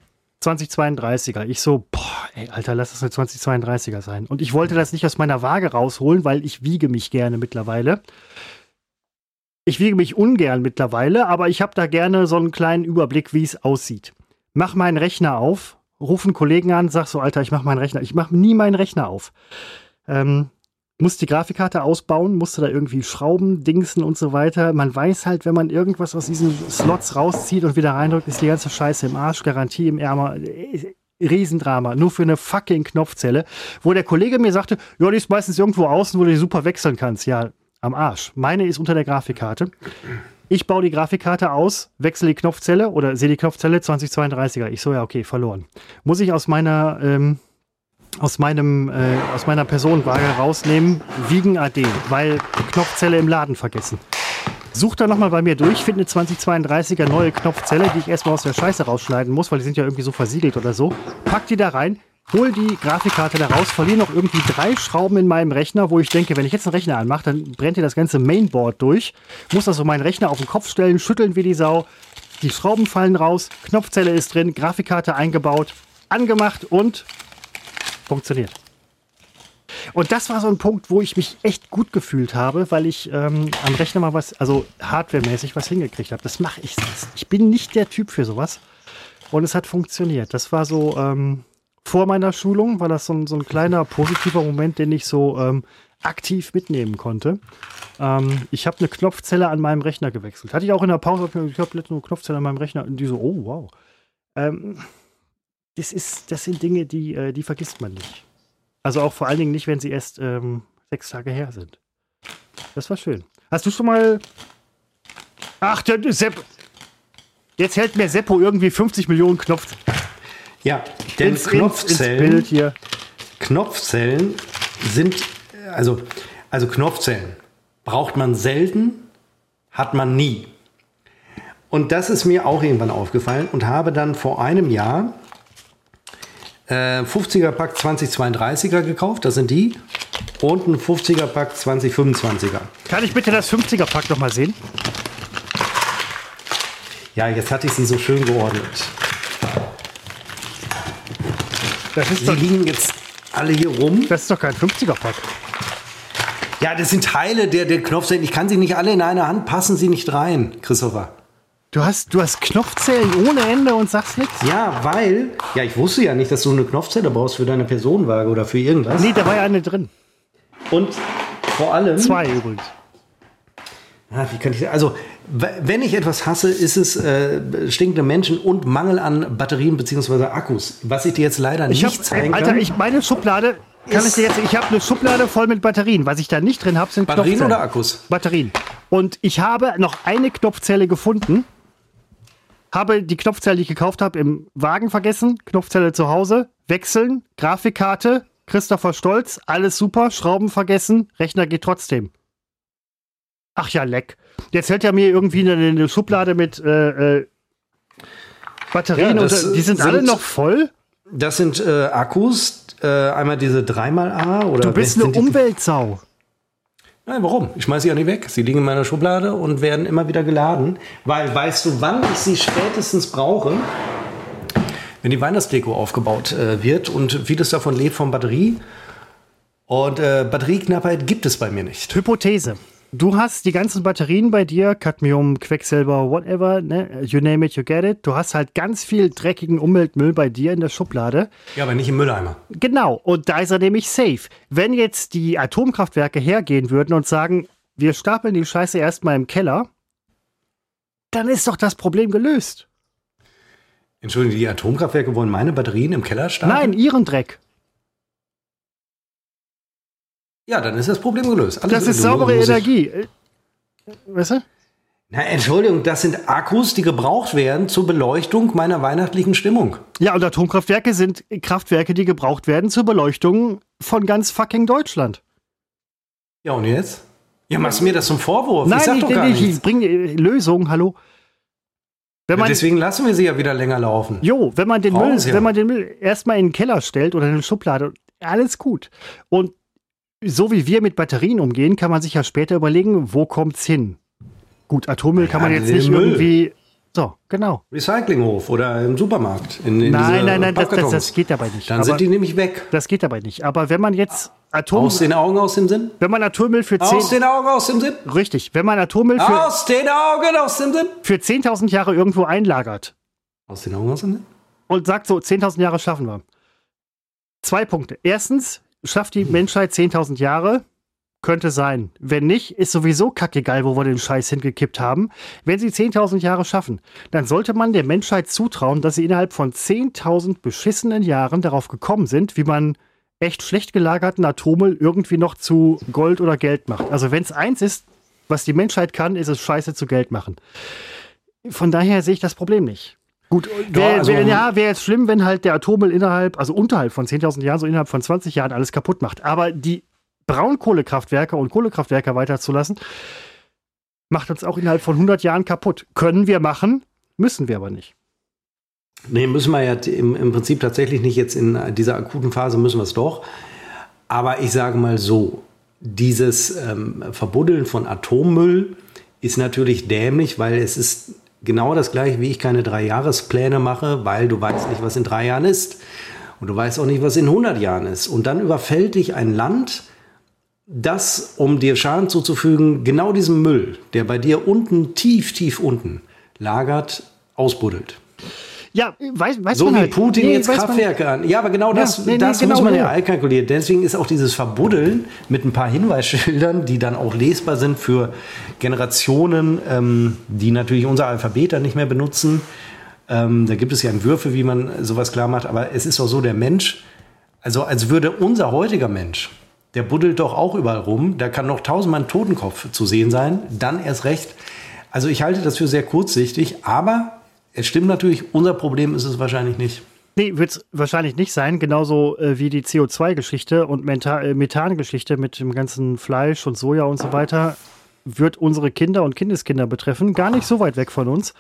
S2: 2032er. Ich so, boah, ey, Alter, lass das eine 2032er sein. Und ich wollte das nicht aus meiner Waage rausholen, weil ich wiege mich gerne mittlerweile. Ich wiege mich ungern mittlerweile, aber ich habe da gerne so einen kleinen Überblick, wie es aussieht. Mach meinen Rechner auf, ruf einen Kollegen an, sag so, Alter, ich mach meinen Rechner. Ich mach nie meinen Rechner auf. Ähm, muss die Grafikkarte ausbauen, musste da irgendwie schrauben, dingsen und so weiter. Man weiß halt, wenn man irgendwas aus diesen Slots rauszieht und wieder reindrückt, ist die ganze Scheiße im Arsch, Garantie im Ärmer. Riesendrama, nur für eine fucking Knopfzelle, wo der Kollege mir sagte, ja, die ist meistens irgendwo außen, wo du die super wechseln kannst. Ja, am Arsch. Meine ist unter der Grafikkarte. Ich baue die Grafikkarte aus, wechsle die Knopfzelle oder sehe die Knopfzelle 2032er. Ich so, ja, okay, verloren. Muss ich aus meiner, ähm, aus meinem, äh, aus meiner Personenwaage rausnehmen, wiegen AD, weil Knopfzelle im Laden vergessen. Such da nochmal bei mir durch, finde eine 2032er neue Knopfzelle, die ich erstmal aus der Scheiße rausschneiden muss, weil die sind ja irgendwie so versiegelt oder so. Pack die da rein, hol die Grafikkarte da raus, verliere noch irgendwie drei Schrauben in meinem Rechner, wo ich denke, wenn ich jetzt einen Rechner anmache, dann brennt hier das ganze Mainboard durch. Muss also meinen Rechner auf den Kopf stellen, schütteln wie die Sau. Die Schrauben fallen raus, Knopfzelle ist drin, Grafikkarte eingebaut, angemacht und funktioniert. Und das war so ein Punkt, wo ich mich echt gut gefühlt habe, weil ich ähm, am Rechner mal was, also hardwaremäßig was hingekriegt habe. Das mache ich sonst. Ich bin nicht der Typ für sowas. Und es hat funktioniert. Das war so, ähm, vor meiner Schulung war das so ein, so ein kleiner positiver Moment, den ich so ähm, aktiv mitnehmen konnte. Ähm, ich habe eine Knopfzelle an meinem Rechner gewechselt. Hatte ich auch in der Pause, ich habe letztens eine Knopfzelle an meinem Rechner und die so, oh wow. Ähm, das, ist, das sind Dinge, die, äh, die vergisst man nicht. Also auch vor allen Dingen nicht, wenn sie erst ähm, sechs Tage her sind. Das war schön. Hast du schon mal. Ach, der Sepp. Jetzt hält mir Seppo irgendwie 50 Millionen Knopf.
S1: Ja, denn ins, Knopfzellen, ins, ins Knopfzellen sind, also, also Knopfzellen braucht man selten, hat man nie. Und das ist mir auch irgendwann aufgefallen und habe dann vor einem Jahr äh, 50er Pack 2032er gekauft, das sind die, und ein 50er Pack 2025er.
S2: Kann ich bitte das 50er Pack noch mal sehen?
S1: Ja, jetzt hatte ich sie so schön geordnet. Das ist Sie liegen jetzt alle hier rum.
S2: Das ist doch kein 50er-Pack.
S1: Ja, das sind Teile der, der Knopfzellen. Ich kann sie nicht alle in einer Hand, passen sie nicht rein, Christopher.
S2: Du hast, du hast Knopfzellen ohne Ende und sagst nichts?
S1: Ja, weil, ja, ich wusste ja nicht, dass du eine Knopfzelle brauchst für deine Personenwaage oder für irgendwas.
S2: Nee, da war ja eine drin.
S1: Und vor allem.
S2: Zwei übrigens.
S1: Ja, wie kann ich, also, wenn ich etwas hasse, ist es äh, stinkende Menschen und Mangel an Batterien bzw. Akkus. Was ich dir jetzt leider nicht hab, zeigen
S2: Alter, kann. ich meine Schublade kann ich dir jetzt. Ich habe eine Schublade voll mit Batterien. Was ich da nicht drin habe, sind
S1: Batterien oder Akkus?
S2: Batterien. Und ich habe noch eine Knopfzelle gefunden. Habe die Knopfzelle, die ich gekauft habe, im Wagen vergessen. Knopfzelle zu Hause. Wechseln. Grafikkarte. Christopher Stolz. Alles super. Schrauben vergessen. Rechner geht trotzdem. Ach ja, leck. Jetzt hält er mir irgendwie eine, eine Schublade mit äh, äh, Batterien. Ja, und, die sind, sind, alle noch voll.
S1: Das sind äh, Akkus. Äh, einmal diese 3xA oder.
S2: Du bist eine Umweltsau.
S1: Nein, warum? Ich schmeiße sie ja nicht weg. Sie liegen in meiner Schublade und werden immer wieder geladen. Weil weißt du, wann ich sie spätestens brauche? Wenn die Weihnachtsdeko aufgebaut äh, wird und vieles davon lebt von Batterie. Und äh, Batterieknappheit gibt es bei mir nicht.
S2: Hypothese. Du hast die ganzen Batterien bei dir, Cadmium, Quecksilber, whatever, ne? you name it, you get it. Du hast halt ganz viel dreckigen Umweltmüll bei dir in der Schublade.
S1: Ja, aber nicht im Mülleimer.
S2: Genau, und da ist er nämlich safe. Wenn jetzt die Atomkraftwerke hergehen würden und sagen, wir stapeln die Scheiße erstmal im Keller, dann ist doch das Problem gelöst.
S1: Entschuldigung, die Atomkraftwerke wollen meine Batterien im Keller stapeln?
S2: Nein, ihren Dreck.
S1: Ja, dann ist das Problem gelöst.
S2: Alles das ist saubere Energie. Weißt du?
S1: Na, Entschuldigung, das sind Akkus, die gebraucht werden zur Beleuchtung meiner weihnachtlichen Stimmung.
S2: Ja, und Atomkraftwerke sind Kraftwerke, die gebraucht werden zur Beleuchtung von ganz fucking Deutschland.
S1: Ja, und jetzt? Ja, machst du mir das zum Vorwurf?
S2: Nein, ich sag doch gar nicht. Ich bringe Lösungen, hallo.
S1: Man, ja, deswegen lassen wir sie ja wieder länger laufen.
S2: Jo, wenn man den Müll, ja. wenn man den Müll erstmal in den Keller stellt oder in eine Schublade, alles gut. Und so wie wir mit Batterien umgehen, kann man sich ja später überlegen, wo kommt's hin? Gut, Atommüll ja, kann man jetzt nicht Müll. irgendwie. So, genau.
S1: Recyclinghof oder im Supermarkt. In,
S2: in nein, nein, nein, das, das, das, geht dabei nicht.
S1: Dann Aber sind die nämlich weg.
S2: Das geht dabei nicht. Aber wenn man jetzt Atom,
S1: Aus den Augen, aus dem Sinn?
S2: wenn man Atommüll für 10
S1: Aus den Augen, aus dem Sinn?
S2: Richtig, wenn man Atommüll für,
S1: Aus den Augen, aus dem Sinn?
S2: für 10.000 Jahre irgendwo einlagert
S1: Aus den Augen, aus dem Sinn?
S2: und sagt so, 10.000 Jahre schaffen wir. Zwei Punkte. Erstens, schafft die Menschheit 10.000 Jahre? Könnte sein. Wenn nicht, ist sowieso kackegal, wo wir den Scheiß hingekippt haben. Wenn sie 10.000 Jahre schaffen, dann sollte man der Menschheit zutrauen, dass sie innerhalb von 10.000 beschissenen Jahren darauf gekommen sind, wie man echt schlecht gelagerten Atommüll irgendwie noch zu Gold oder Geld macht. Also wenn es eins ist, was die Menschheit kann, ist es Scheiße zu Geld machen. Von daher sehe ich das Problem nicht. Gut, wäre
S1: also-
S2: wär, ja, wär jetzt schlimm, wenn halt der Atommüll innerhalb, also unterhalb von 10.000 Jahren, so innerhalb von 20 Jahren alles kaputt macht. Aber die Braunkohlekraftwerke und Kohlekraftwerke weiterzulassen, macht uns auch innerhalb von 100 Jahren kaputt. Können wir machen, müssen wir aber nicht.
S1: Nee, müssen wir ja im, im Prinzip tatsächlich nicht jetzt in dieser akuten Phase, müssen wir es doch. Aber ich sage mal so, dieses ähm, Verbuddeln von Atommüll ist natürlich dämlich, weil es ist genau das gleiche, wie ich keine Dreijahrespläne mache, weil du weißt nicht, was in drei Jahren ist. Und du weißt auch nicht, was in 100 Jahren ist. Und dann überfällt dich ein Land, das, um dir Schaden zuzufügen, genau diesen Müll, der bei dir unten, tief, tief unten lagert, ausbuddelt.
S2: Ja, weiß, weiß
S1: So
S2: man
S1: wie
S2: halt.
S1: Putin
S2: Nee,
S1: jetzt
S2: weiß man-
S1: Kraftwerke an. Ja, aber genau das,
S2: nee, nee,
S1: das
S2: genau
S1: muss man ja einkalkulieren. Deswegen ist auch dieses Verbuddeln mit ein paar Hinweisschildern, die dann auch lesbar sind für Generationen, ähm, die natürlich unser Alphabet dann nicht mehr benutzen. Ähm, da gibt es ja Entwürfe, wie man sowas klar macht. Aber es ist doch so, der Mensch, also als würde unser heutiger Mensch, der buddelt doch auch überall rum. Da kann noch tausendmal ein Totenkopf zu sehen sein. Dann erst recht. Also ich halte das für sehr kurzsichtig. Aber es stimmt natürlich, unser Problem ist es wahrscheinlich nicht.
S2: Nee, wird es wahrscheinlich nicht sein, genauso äh, wie die CO2-Geschichte und äh, Methan-Geschichte mit dem ganzen Fleisch und Soja und so weiter, wird unsere Kinder und Kindeskinder betreffen. Gar nicht so weit weg von uns.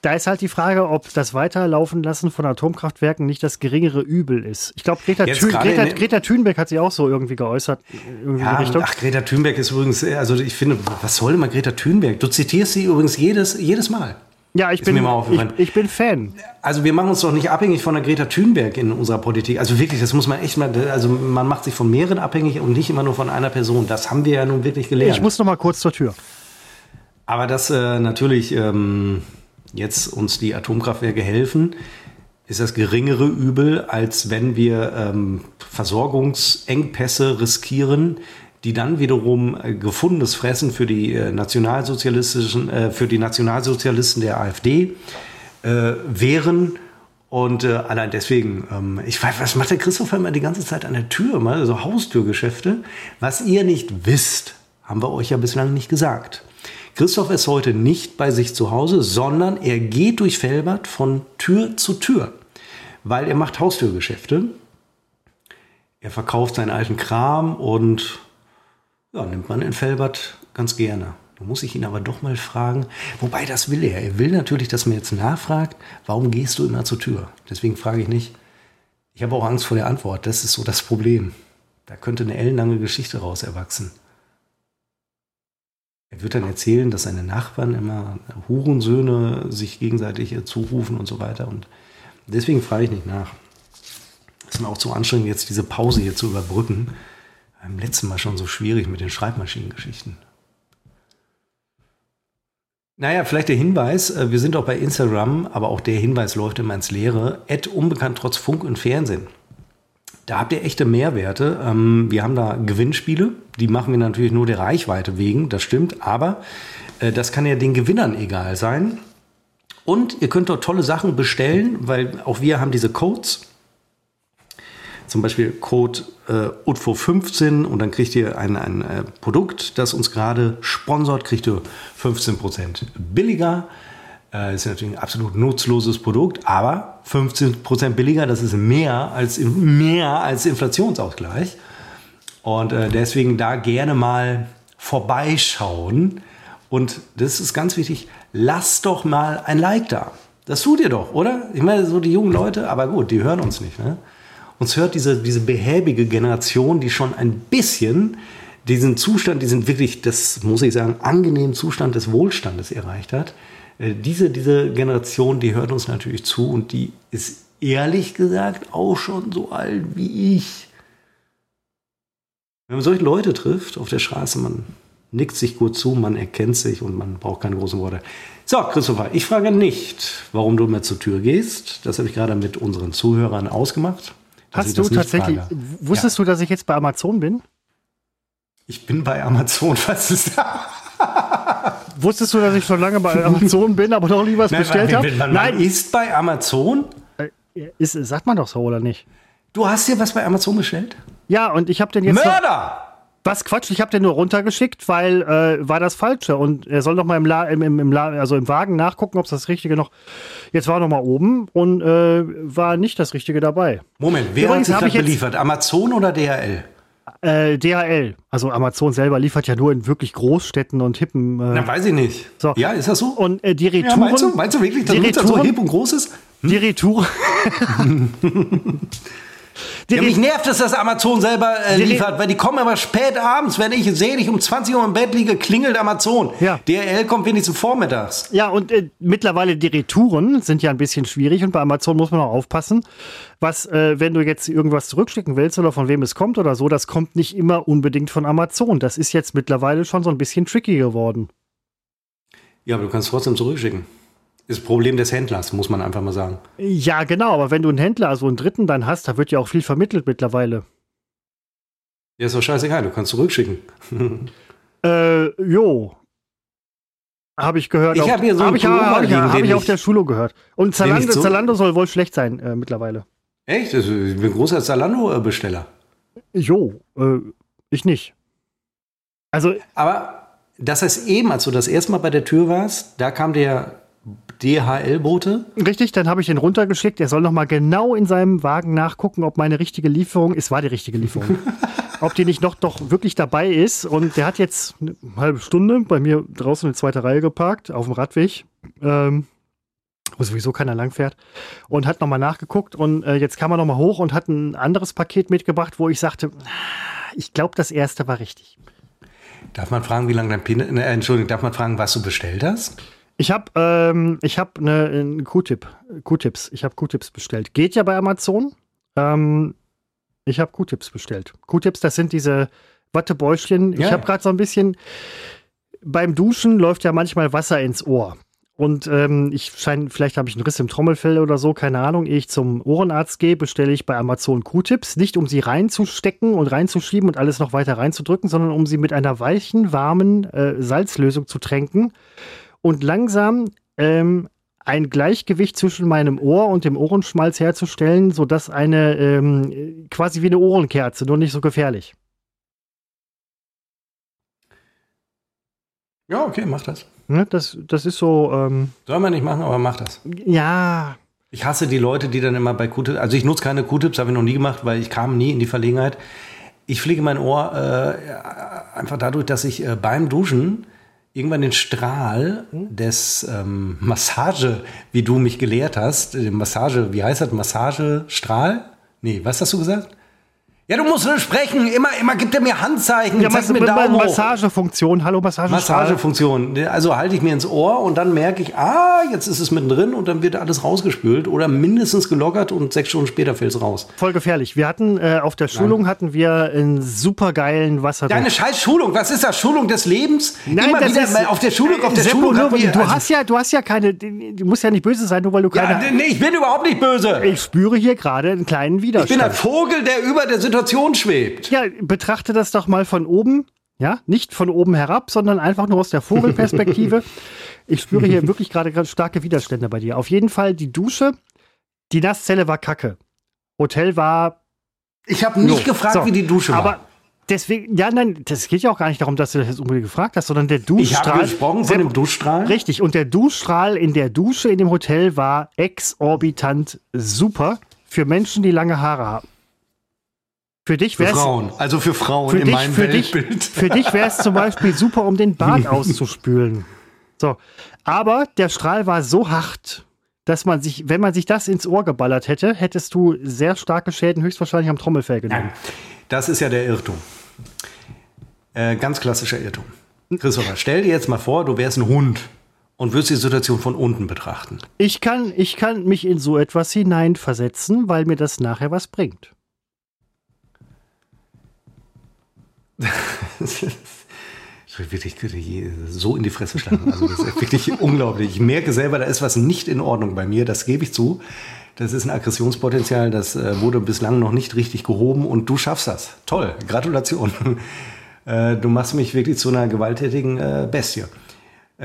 S2: Da ist halt die Frage, ob das Weiterlaufen lassen von Atomkraftwerken nicht das geringere Übel ist. Ich glaube, Greta,
S1: gerade
S2: Greta, Greta Thunberg hat sich auch so irgendwie geäußert. Irgendwie
S1: Ja, ach, Greta Thunberg ist übrigens, also ich finde, was soll denn mal Greta Thunberg? Du zitierst sie übrigens jedes, jedes Mal.
S2: Ja, ich
S1: ist
S2: bin, ich, ich bin Fan.
S1: Also wir machen uns doch nicht abhängig von der Greta Thunberg in unserer Politik. Also wirklich, das muss man echt mal, also man macht sich von mehreren abhängig und nicht immer nur von einer Person. Das haben wir ja nun wirklich gelernt.
S2: Ich muss noch mal kurz zur Tür.
S1: Aber dass äh, natürlich ähm, jetzt uns die Atomkraftwerke helfen, ist das geringere Übel, als wenn wir ähm, Versorgungsengpässe riskieren, die dann wiederum äh, gefundenes Fressen für die äh, nationalsozialistischen, äh, für die Nationalsozialisten der AfD wären. Und allein deswegen, ähm, ich weiß, was macht der Christopher immer die ganze Zeit an der Tür, mal so Haustürgeschäfte. Was ihr nicht wisst, haben wir euch ja bislang nicht gesagt. Christoph ist heute nicht bei sich zu Hause, sondern er geht durch Felbert von Tür zu Tür, weil er macht Haustürgeschäfte. Er verkauft seinen alten Kram und ja, nimmt man in Felbert ganz gerne. Da muss ich ihn aber doch mal fragen. Wobei, das will er. Er will natürlich, dass man jetzt nachfragt, warum gehst du immer zur Tür? Deswegen frage ich nicht. Ich habe auch Angst vor der Antwort. Das ist so das Problem. Da könnte eine ellenlange Geschichte raus erwachsen. Er wird dann erzählen, dass seine Nachbarn immer Hurensöhne sich gegenseitig zurufen und so weiter. Und deswegen frage ich nicht nach. Es ist mir auch zu anstrengend, jetzt diese Pause hier zu überbrücken. Beim letzten Mal schon so schwierig mit den Schreibmaschinengeschichten. Naja, vielleicht der Hinweis, äh, wir sind auch bei Instagram, aber auch der Hinweis läuft immer ins Leere. Ad unbekannt trotz Funk und Fernsehen. Da habt ihr echte Mehrwerte. Ähm, Wir haben da Gewinnspiele, die machen wir natürlich nur der Reichweite wegen, das stimmt, aber äh, das kann ja den Gewinnern egal sein. Und ihr könnt dort tolle Sachen bestellen, weil auch wir haben diese Codes. Zum Beispiel Code äh, UTFO15 und dann kriegt ihr ein, ein äh, Produkt, das uns gerade sponsort, kriegt ihr 15% billiger. Äh, ist natürlich ein absolut nutzloses Produkt, aber 15% billiger, das ist mehr als, mehr als Inflationsausgleich. Und äh, deswegen da gerne mal vorbeischauen. Und das ist ganz wichtig, lasst doch mal ein Like da. Das tut ihr doch, oder? Ich meine, so die jungen Leute, aber gut, die hören uns nicht. Ne? Uns hört diese, diese behäbige Generation, die schon ein bisschen diesen Zustand, diesen wirklich, das muss ich sagen, angenehmen Zustand des Wohlstandes erreicht hat. Äh, Diese, diese Generation, die hört uns natürlich zu und die ist ehrlich gesagt auch schon so alt wie ich. Wenn man solche Leute trifft auf der Straße, man nickt sich gut zu, man erkennt sich und man braucht keine großen Worte. So, Christopher, ich frage nicht, warum du mir zur Tür gehst. Das habe ich gerade mit unseren Zuhörern ausgemacht.
S2: Hast du tatsächlich, frage. wusstest ja. du, dass ich jetzt bei Amazon bin?
S1: Ich bin bei Amazon, *laughs* was ist da?
S2: Wusstest du, dass ich schon lange bei Amazon bin, aber noch nie was Nein, bestellt habe?
S1: Man, Nein, ist bei Amazon?
S2: Äh, ist, sagt man doch so, oder nicht?
S1: Du hast dir was bei Amazon bestellt?
S2: Ja, und ich habe den jetzt.
S1: Mörder!
S2: Was Quatsch, ich habe den nur runtergeschickt, weil äh, war das Falsche. Und er soll noch mal im, La im, im, im La also im Wagen nachgucken, ob es das Richtige noch. Jetzt war noch mal oben und äh, war nicht das Richtige dabei.
S1: Moment, wer Übrigens hat sich das beliefert? Amazon oder DHL?
S2: Äh, DHL. Also Amazon selber liefert ja nur in wirklich Großstädten und hippen.
S1: Äh, Na, weiß ich nicht.
S2: So.
S1: Ja, ist das so?
S2: Und äh, die Retouren. Ja,
S1: meinst, du, meinst du wirklich, dass das so hip und groß ist?
S2: Hm? Die Retouren. *laughs* *laughs*
S1: Ja, mich nervt es, dass Amazon selber äh, liefert, weil die kommen aber spät abends. Wenn ich sehe, ich um 20 Uhr im Bett liege, klingelt Amazon. Ja. DRL kommt wenigstens vormittags.
S2: Ja, und äh, mittlerweile die Retouren sind ja ein bisschen schwierig und bei Amazon muss man auch aufpassen. Was, äh, wenn du jetzt irgendwas zurückschicken willst oder von wem es kommt oder so, das kommt nicht immer unbedingt von Amazon. Das ist jetzt mittlerweile schon so ein bisschen tricky geworden.
S1: Ja, aber du kannst trotzdem zurückschicken. Ist Problem des Händlers, muss man einfach mal sagen.
S2: Ja, genau, aber wenn du einen Händler, also einen Dritten dann hast, da wird ja auch viel vermittelt mittlerweile.
S1: Ja, ist doch scheißegal, du kannst zurückschicken. *laughs*
S2: äh, jo. Habe ich gehört.
S1: Ich habe hier so
S2: hab ich, hab ich, hab ich auf der Schule gehört. Und Zalando, so Zalando soll wohl schlecht sein äh, mittlerweile.
S1: Echt? Ich bin ein großer Zalando-Besteller.
S2: Jo, äh, ich nicht. Also.
S1: Aber das heißt eben, als du das erste Mal bei der Tür warst, da kam der DHL-Bote?
S2: Richtig, dann habe ich ihn runtergeschickt. Er soll noch mal genau in seinem Wagen nachgucken, ob meine richtige Lieferung, es war die richtige Lieferung, *laughs* ob die nicht noch doch wirklich dabei ist. Und der hat jetzt eine halbe Stunde bei mir draußen in der zweiten Reihe geparkt, auf dem Radweg. Ähm, wo sowieso keiner langfährt, und hat nochmal nachgeguckt und äh, jetzt kam er nochmal hoch und hat ein anderes Paket mitgebracht, wo ich sagte, ich glaube, das erste war richtig.
S1: Darf man fragen, wie lange dein Pin, äh, Entschuldigung, darf man fragen, was du bestellt hast?
S2: Ich habe ähm, ich hab eine, eine Q-Tip, Q-Tips. Ich habe Q-Tips bestellt. Geht ja bei Amazon. Ähm, ich habe Q-Tips bestellt. Q-Tips, das sind diese Wattebäuschen. Ja, ich habe gerade so ein bisschen beim Duschen läuft ja manchmal Wasser ins Ohr. Und ähm, ich scheine, vielleicht habe ich einen Riss im Trommelfell oder so, keine Ahnung. Ehe ich zum Ohrenarzt gehe, bestelle ich bei Amazon Q-Tips. Nicht um sie reinzustecken und reinzuschieben und alles noch weiter reinzudrücken, sondern um sie mit einer weichen, warmen äh, Salzlösung zu tränken und langsam ähm, ein Gleichgewicht zwischen meinem Ohr und dem Ohrenschmalz herzustellen, sodass eine ähm, quasi wie eine Ohrenkerze, nur nicht so gefährlich.
S1: Ja, okay, mach das.
S2: Ne, das, das ist so. Ähm,
S1: Soll man nicht machen, aber mach das.
S2: Ja.
S1: Ich hasse die Leute, die dann immer bei Q-Tips, also ich nutze keine Q-Tips, habe ich noch nie gemacht, weil ich kam nie in die Verlegenheit. Ich pflege mein Ohr äh, einfach dadurch, dass ich äh, beim Duschen irgendwann den Strahl des ähm, Massage, wie du mich gelehrt hast, den Massage, wie heißt das, Massagestrahl? Nee, was hast du gesagt? Ja, du musst nur sprechen. Immer, immer gibt er mir Handzeichen.
S2: Ja, zeigt mir Daumen Massagefunktion. Hallo, Massagestrahl.
S1: Massagefunktion. Also halte ich mir ins Ohr und dann merke ich, ah, jetzt ist es mittendrin und dann wird alles rausgespült oder mindestens gelockert und sechs Stunden später fällt es raus.
S2: Voll gefährlich. Wir hatten äh, auf der Schulung Nein. hatten wir einen supergeilen Wasser.
S1: Deine scheiß Schulung. Was ist das? Schulung des Lebens?
S2: Nein, Immer das wieder ist, auf der Schulung, auf der Schulung. Nur, wir, du also hast ja, du hast ja keine, du musst ja nicht böse sein, nur weil du keine.
S1: Ja, nee, ich bin überhaupt nicht böse.
S2: Ich spüre hier gerade einen kleinen Widerstand.
S1: Ich bin ein Vogel, der über der Situation Situation schwebt.
S2: Ja, betrachte das doch mal von oben. Ja, nicht von oben herab, sondern einfach nur aus der Vogelperspektive. *laughs* ich spüre hier wirklich gerade starke Widerstände bei dir. Auf jeden Fall die Dusche, die Nasszelle war kacke. Hotel war.
S1: Ich habe nicht no. gefragt, so, wie die Dusche war. Aber
S2: deswegen, ja, nein, das geht ja auch gar nicht darum, dass du das jetzt unbedingt gefragt hast, sondern der Duschstrahl. Ich habe
S1: gesprochen von dem Duschstrahl.
S2: Richtig, und der Duschstrahl in der Dusche in dem Hotel war exorbitant super für Menschen, die lange Haare haben. Für dich wäre
S1: Frauen, also für Frauen für in dich, meinem
S2: für
S1: Weltbild.
S2: Dich, für dich wäre es zum Beispiel *laughs* super, um den Bart auszuspülen. So, aber der Strahl war so hart, dass man sich, wenn man sich das ins Ohr geballert hätte, hättest du sehr starke Schäden höchstwahrscheinlich am Trommelfell genommen. Ja,
S1: das ist ja der Irrtum. Äh, ganz klassischer Irrtum. Christopher, stell dir jetzt mal vor, du wärst ein Hund und würdest die Situation von unten betrachten.
S2: Ich kann, ich kann mich in so etwas hineinversetzen, weil mir das nachher was bringt.
S1: Wirklich so in die Fresse schlagen. Also das ist wirklich unglaublich. Ich merke selber, da ist was nicht in Ordnung bei mir, das gebe ich zu. Das ist ein Aggressionspotenzial, das äh, wurde bislang noch nicht richtig gehoben und du schaffst das. Toll, Gratulation. *laughs* Äh, du machst mich wirklich zu einer gewalttätigen äh, Bestie.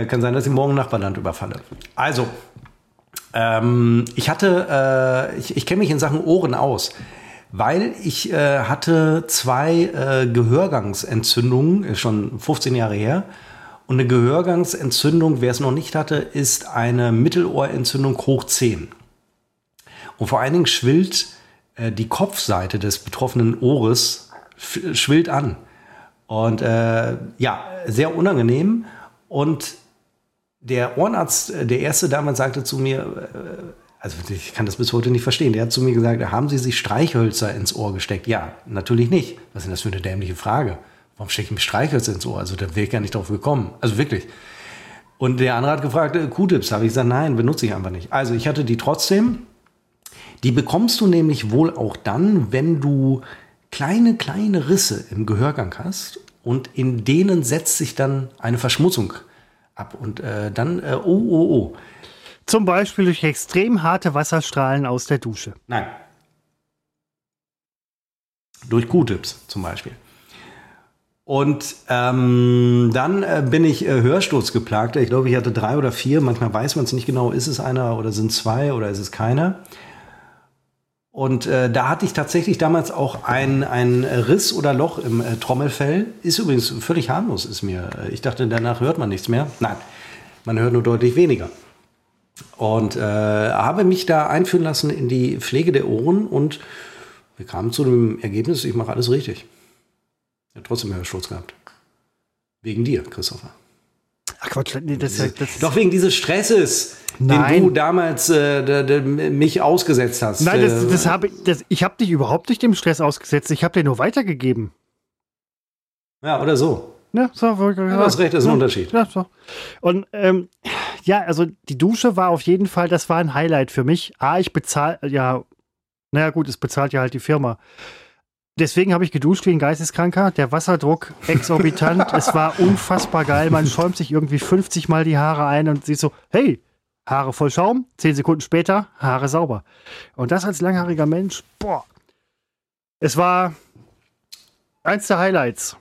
S1: Kann sein, dass ich morgen Nachbarland überfalle. Also, ähm, ich hatte, ich, ich kenne mich in Sachen Ohren aus weil ich äh, hatte zwei äh, Gehörgangsentzündungen, schon 15 Jahre her. Und eine Gehörgangsentzündung, wer es noch nicht hatte, ist eine Mittelohrentzündung hoch 10. Und vor allen Dingen schwillt äh, die Kopfseite des betroffenen Ohres schwillt an. Und äh, ja, sehr unangenehm. Und der Ohrenarzt, äh, der erste damals sagte zu mir, äh, also ich kann das bis heute nicht verstehen. Der hat zu mir gesagt, haben Sie sich Streichhölzer ins Ohr gesteckt? Ja, natürlich nicht. Was ist denn das für eine dämliche Frage? Warum stecke ich mir Streichhölzer ins Ohr? Also da wäre ich gar nicht drauf gekommen. Also wirklich. Und der andere hat gefragt, äh, Q-Tips. Habe ich gesagt, nein, benutze ich einfach nicht. Also ich hatte die trotzdem. Die bekommst du nämlich wohl auch dann, wenn du kleine, kleine Risse im Gehörgang hast und in denen setzt sich dann eine Verschmutzung ab. Und äh, dann, äh, oh, oh, oh.
S2: Zum Beispiel durch extrem harte Wasserstrahlen aus der Dusche.
S1: Nein. Durch Q-Tips zum Beispiel. Und ähm, dann äh, bin ich äh, Hörsturzgeplagter. Ich glaube, ich hatte drei oder vier. Manchmal weiß man es nicht genau, ist es einer oder sind zwei oder ist es keiner. Und äh, da hatte ich tatsächlich damals auch ein, ein Riss oder Loch im äh, Trommelfell. Ist übrigens völlig harmlos, ist mir. Äh, ich dachte, danach hört man nichts mehr. Nein, man hört nur deutlich weniger. Und äh, habe mich da einführen lassen in die Pflege der Ohren und wir kamen zu dem Ergebnis, ich mache alles richtig. Ich habe trotzdem Hörsturz gehabt. Wegen dir, Christopher. Ach Quatsch, nee, das, das, das Doch wegen dieses Stresses, Nein. den du damals äh, de, de, mich ausgesetzt hast.
S2: Nein, das, das hab ich, das, ich habe dich überhaupt nicht dem Stress ausgesetzt. Ich habe dir nur weitergegeben.
S1: Ja, oder so.
S2: Ja, so, ja,
S1: du hast recht, das ist ein Unterschied.
S2: Ja, so. Und ähm, ja, also die Dusche war auf jeden Fall, das war ein Highlight für mich. A, ich bezahle, ja, naja gut, es bezahlt ja halt die Firma. Deswegen habe ich geduscht wie ein Geisteskranker. Der Wasserdruck exorbitant. *laughs* es war unfassbar geil. Man schäumt sich irgendwie 50 Mal die Haare ein und sieht so, hey, Haare voll Schaum. Zehn Sekunden später, Haare sauber. Und das als langhaariger Mensch, boah. Es war eins der Highlights.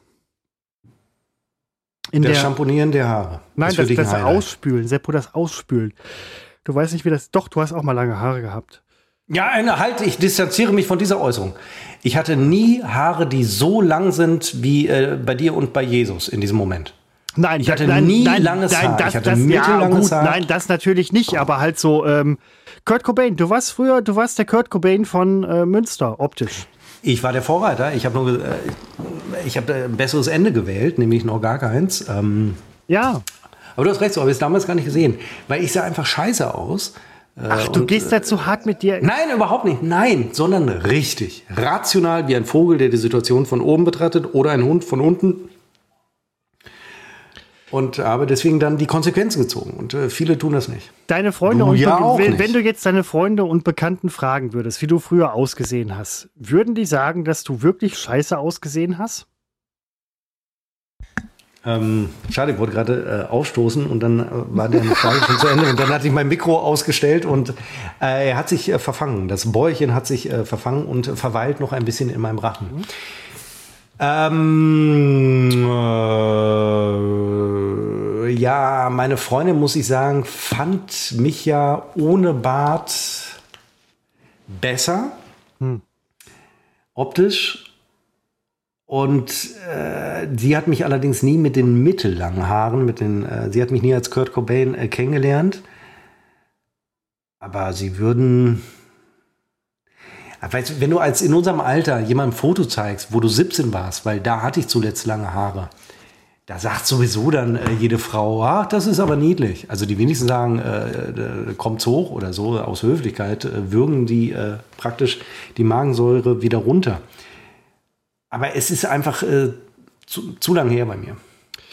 S1: In das der, Schamponieren der Haare.
S2: Nein, das, das, das Ausspülen. Seppo, das Ausspülen. Du weißt nicht, wie das. Doch, du hast auch mal lange Haare gehabt.
S1: Ja, eine, halt, ich distanziere mich von dieser Äußerung. Ich hatte nie Haare, die so lang sind wie äh, bei dir und bei Jesus in diesem Moment.
S2: Nein, ich hatte nein, nie nein, langes nein, Haar. Das, ich hatte das, ja, gut, Haar. Nein, das natürlich nicht, aber halt so ähm, Kurt Cobain. Du warst früher, du warst der Kurt Cobain von äh, Münster, optisch.
S1: Ich war der Vorreiter. Ich habe nur, äh, ich habe ein besseres Ende gewählt, nämlich noch gar keins. Ähm,
S2: ja.
S1: Aber du hast recht, so habe ich es damals gar nicht gesehen, weil ich sah einfach scheiße aus.
S2: Äh, Ach, du und, gehst da zu hart mit dir.
S1: Nein, überhaupt nicht. Nein, sondern richtig. Rational wie ein Vogel, der die Situation von oben betrachtet oder ein Hund von unten und habe deswegen dann die Konsequenzen gezogen. Und äh, viele tun das nicht.
S2: Deine Freunde du und ja wenn, wenn, du jetzt deine Freunde und Bekannten fragen würdest, wie du früher ausgesehen hast, würden die sagen, dass du wirklich scheiße ausgesehen hast?
S1: Ähm, schade, ich wollte gerade äh, aufstoßen und dann äh, war der Frage schon zu Ende und dann hatte ich mein Mikro ausgestellt und äh, er hat sich äh, verfangen. Das Bäuerchen hat sich äh, verfangen und verweilt noch ein bisschen in meinem Rachen. Mhm. Ähm, äh, ja, meine Freundin, muss ich sagen, fand mich ja ohne Bart besser. Hm. Optisch. Und äh, sie hat mich allerdings nie mit den mittellangen Haaren, mit den, äh, sie hat mich nie als Kurt Cobain äh, kennengelernt. Aber sie würden, Weißt, wenn du als in unserem Alter jemandem ein Foto zeigst, wo du 17 warst, weil da hatte ich zuletzt lange Haare, da sagt sowieso dann äh, jede Frau, ach, das ist aber niedlich. Also die wenigsten sagen, äh, äh, kommt's hoch oder so, aus Höflichkeit äh, würgen die äh, praktisch die Magensäure wieder runter. Aber es ist einfach äh, zu, zu lang her bei mir.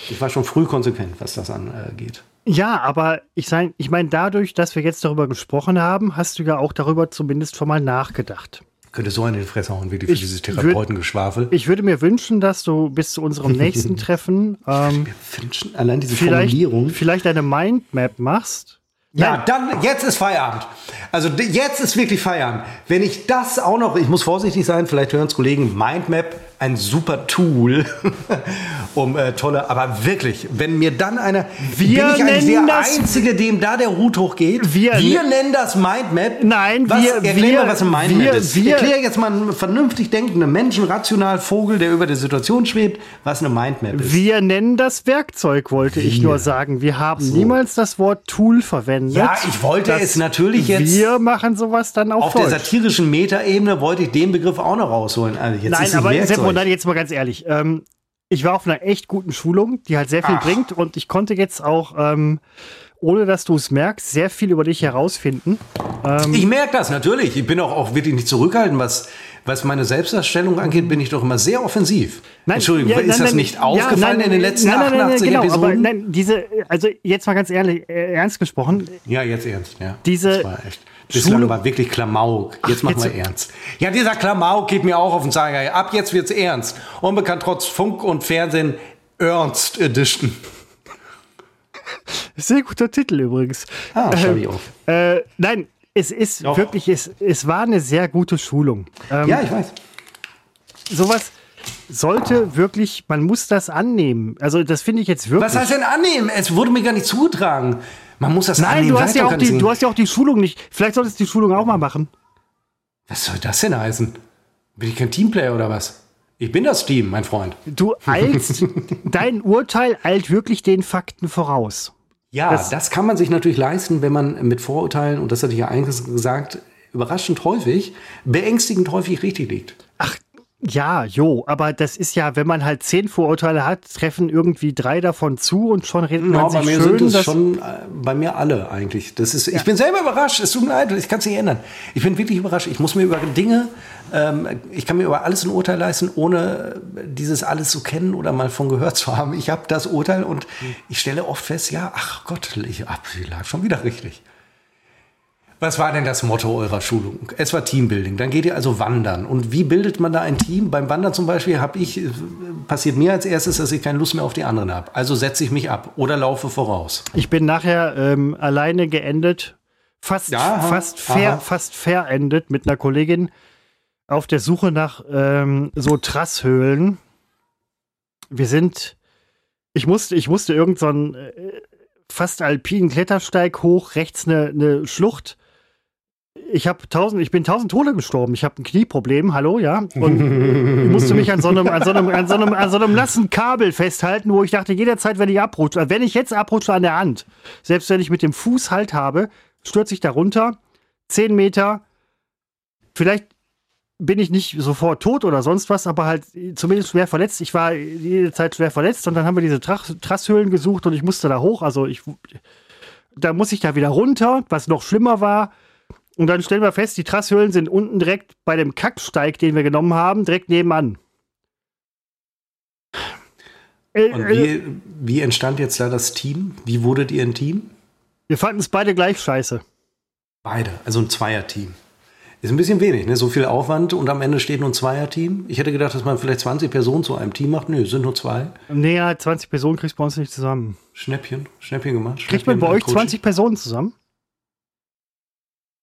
S1: Ich war schon früh konsequent, was das angeht.
S2: Ja, aber ich, sein, ich meine, dadurch, dass wir jetzt darüber gesprochen haben, hast du ja auch darüber zumindest schon mal nachgedacht.
S1: Könnte so eine Fresse hauen, wirklich für
S2: Ich
S1: dieses
S2: würd-
S1: Therapeutengeschwafel.
S2: Ich würde mir wünschen, dass du bis zu unserem *laughs* nächsten Treffen ähm,
S1: Wünschen, allein diese
S2: vielleicht,
S1: Formulierung.
S2: vielleicht eine Mindmap machst.
S1: Ja, dann, jetzt ist Feierabend. Also jetzt ist wirklich Feierabend. Wenn ich das auch noch, ich muss vorsichtig sein, vielleicht hören es Kollegen, Mindmap, ein super Tool, *laughs* um äh, tolle, aber wirklich, wenn mir dann einer,
S2: Wir
S1: bin ich eigentlich
S2: nennen
S1: der
S2: das-
S1: Einzige, dem da der Hut hochgeht?
S2: Wir
S1: wir
S2: ne-
S1: nennen das Mindmap.
S2: Nein,
S1: was,
S2: wir-
S1: erklär
S2: wir-
S1: mal, was ein Mindmap
S2: wir-
S1: ist.
S2: wir-
S1: erklär jetzt mal einen vernünftig denkenden Menschen, rational Vogel, der über der Situation schwebt, was eine Mindmap ist.
S2: Wir nennen das Werkzeug, wollte ich nur sagen. Wir haben niemals das Wort Tool verwendet.
S1: Ja, ich wollte
S2: Das-
S1: es natürlich jetzt-
S2: Wir machen sowas dann auf,
S1: Auf der
S2: Deutsch.
S1: satirischen Metaebene wollte ich den Begriff auch noch rausholen. Also jetzt ist
S2: Nein,
S1: es
S2: aber
S1: Werkzeug.
S2: Seppo, nein, jetzt mal ganz ehrlich. Ähm, ich war auf einer echt guten Schulung, die halt sehr viel
S1: Ach.
S2: bringt und ich konnte jetzt auch, ähm, ohne dass du es merkst, sehr viel über dich herausfinden.
S1: Ich merke das natürlich. Ich bin auch, auch wirklich nicht zurückhaltend, was, was meine Selbstdarstellung angeht, bin ich doch immer sehr offensiv. Entschuldigung,
S2: ja,
S1: ist
S2: nein,
S1: das
S2: nein,
S1: nicht
S2: ja,
S1: aufgefallen
S2: nein,
S1: in den letzten
S2: nein, nein, nein,
S1: 88
S2: genau,
S1: Episoden?
S2: Aber nein, diese, also jetzt mal ganz ehrlich, äh, ernst gesprochen,
S1: ja, jetzt ernst. Ja.
S2: Diese
S1: das war echt. Bislang
S2: Schule-
S1: war wirklich Klamauk. Jetzt machen wir
S2: jetzt-
S1: ernst. Ja, dieser Klamauk geht mir auch auf den Zeiger. Ab jetzt wird's ernst. Unbekannt trotz Funk und Fernsehen Ernst Edition.
S2: sehr guter Titel übrigens.
S1: Ah, schau ich auf.
S2: Äh, nein, es ist
S1: Doch.
S2: wirklich, es, es war eine sehr gute Schulung. Ähm,
S1: Ja, ich weiß.
S2: Sowas sollte wirklich, man muss das annehmen. Also das finde ich jetzt wirklich.
S1: Was heißt denn annehmen? Es wurde mir gar nicht zugetragen. Man muss das
S2: Nein,
S1: annehmen.
S2: du
S1: Sag
S2: hast, ja auch die, du hast ja auch die Schulung nicht. Vielleicht solltest du die Schulung auch mal machen.
S1: Was soll das denn heißen? Bin ich kein Teamplayer oder was? Ich bin das Team, mein Freund.
S2: Du eilst, *laughs* dein Urteil eilt wirklich den Fakten voraus.
S1: Ja,
S2: Das-
S1: das, kann man sich natürlich leisten, wenn man mit Vorurteilen, und das hatte ich ja eingangs gesagt, überraschend häufig, beängstigend häufig richtig liegt.
S2: Ach, ja, jo, aber das ist ja, wenn man halt zehn Vorurteile hat, treffen irgendwie drei davon zu und schon redet man
S1: Ja,
S2: sich
S1: bei mir
S2: schön,
S1: sind es schon, äh, bei mir alle eigentlich. Das ist, Ich bin selber überrascht, es tut mir leid, ich kann es nicht ändern. Ich bin wirklich überrascht. Ich muss mir über Dinge, ähm, ich kann mir über alles ein Urteil leisten, ohne dieses alles zu kennen oder mal von gehört zu haben. Ich habe das Urteil und ich stelle oft fest, ja, ach Gott, ich, lag schon wieder richtig. Was war denn das Motto eurer Schulung? Es war Teambuilding. Dann geht ihr also wandern. Und wie bildet man da ein Team? Beim Wandern zum Beispiel habe ich, äh, passiert mir als erstes, dass ich keine Lust mehr auf die anderen habe. Also setze ich mich ab oder laufe voraus.
S2: ich bin nachher ähm, alleine geendet, fast,
S1: Ja, aha,
S2: fast,
S1: aha.
S2: fast verendet mit einer Kollegin auf der Suche nach ähm, so Trasshöhlen. Wir sind, ich musste, ich musste irgend so einen äh, fast alpinen Klettersteig hoch, rechts eine, eine Schlucht. Ich habe tausend, ich bin tausend Tode gestorben. Ich habe ein Knieproblem, hallo, ja. Und ich *laughs* musste mich an so einem, an so einem, an so einem, an so einem nassen Kabel festhalten, wo ich dachte, jederzeit, wenn ich abrutsche, äh, wenn ich jetzt abrutsche an der Hand, selbst wenn ich mit dem Fuß Halt habe, stürze ich da runter, zehn Meter, vielleicht bin ich nicht sofort tot oder sonst was, aber halt zumindest schwer verletzt. Ich war jede Zeit schwer verletzt und dann haben wir diese Trach Trasshöhlen gesucht und ich musste da hoch. Also ich, da muss ich da wieder runter, was noch schlimmer war. Und dann stellen wir fest, die Trasshöhlen sind unten direkt bei dem Kacksteig, den wir genommen haben, direkt nebenan. Äh,
S1: Und
S2: äh,
S1: wie, wie entstand jetzt da das Team? Wie wurdet ihr ein Team?
S2: wir fanden es beide gleich scheiße.
S1: Beide, also ein Zweierteam. Ist ein bisschen wenig, ne? So viel Aufwand und am Ende steht nur ein Zweierteam. Ich hätte gedacht, dass man vielleicht 20 Personen zu einem Team macht. Nö, es sind nur zwei.
S2: Näher 20 Personen kriegst du bei uns nicht zusammen.
S1: Schnäppchen, Schnäppchen gemacht.
S2: Kriegt man
S1: Schnäppchen,
S2: bei euch
S1: Coaching.
S2: 20 Personen zusammen?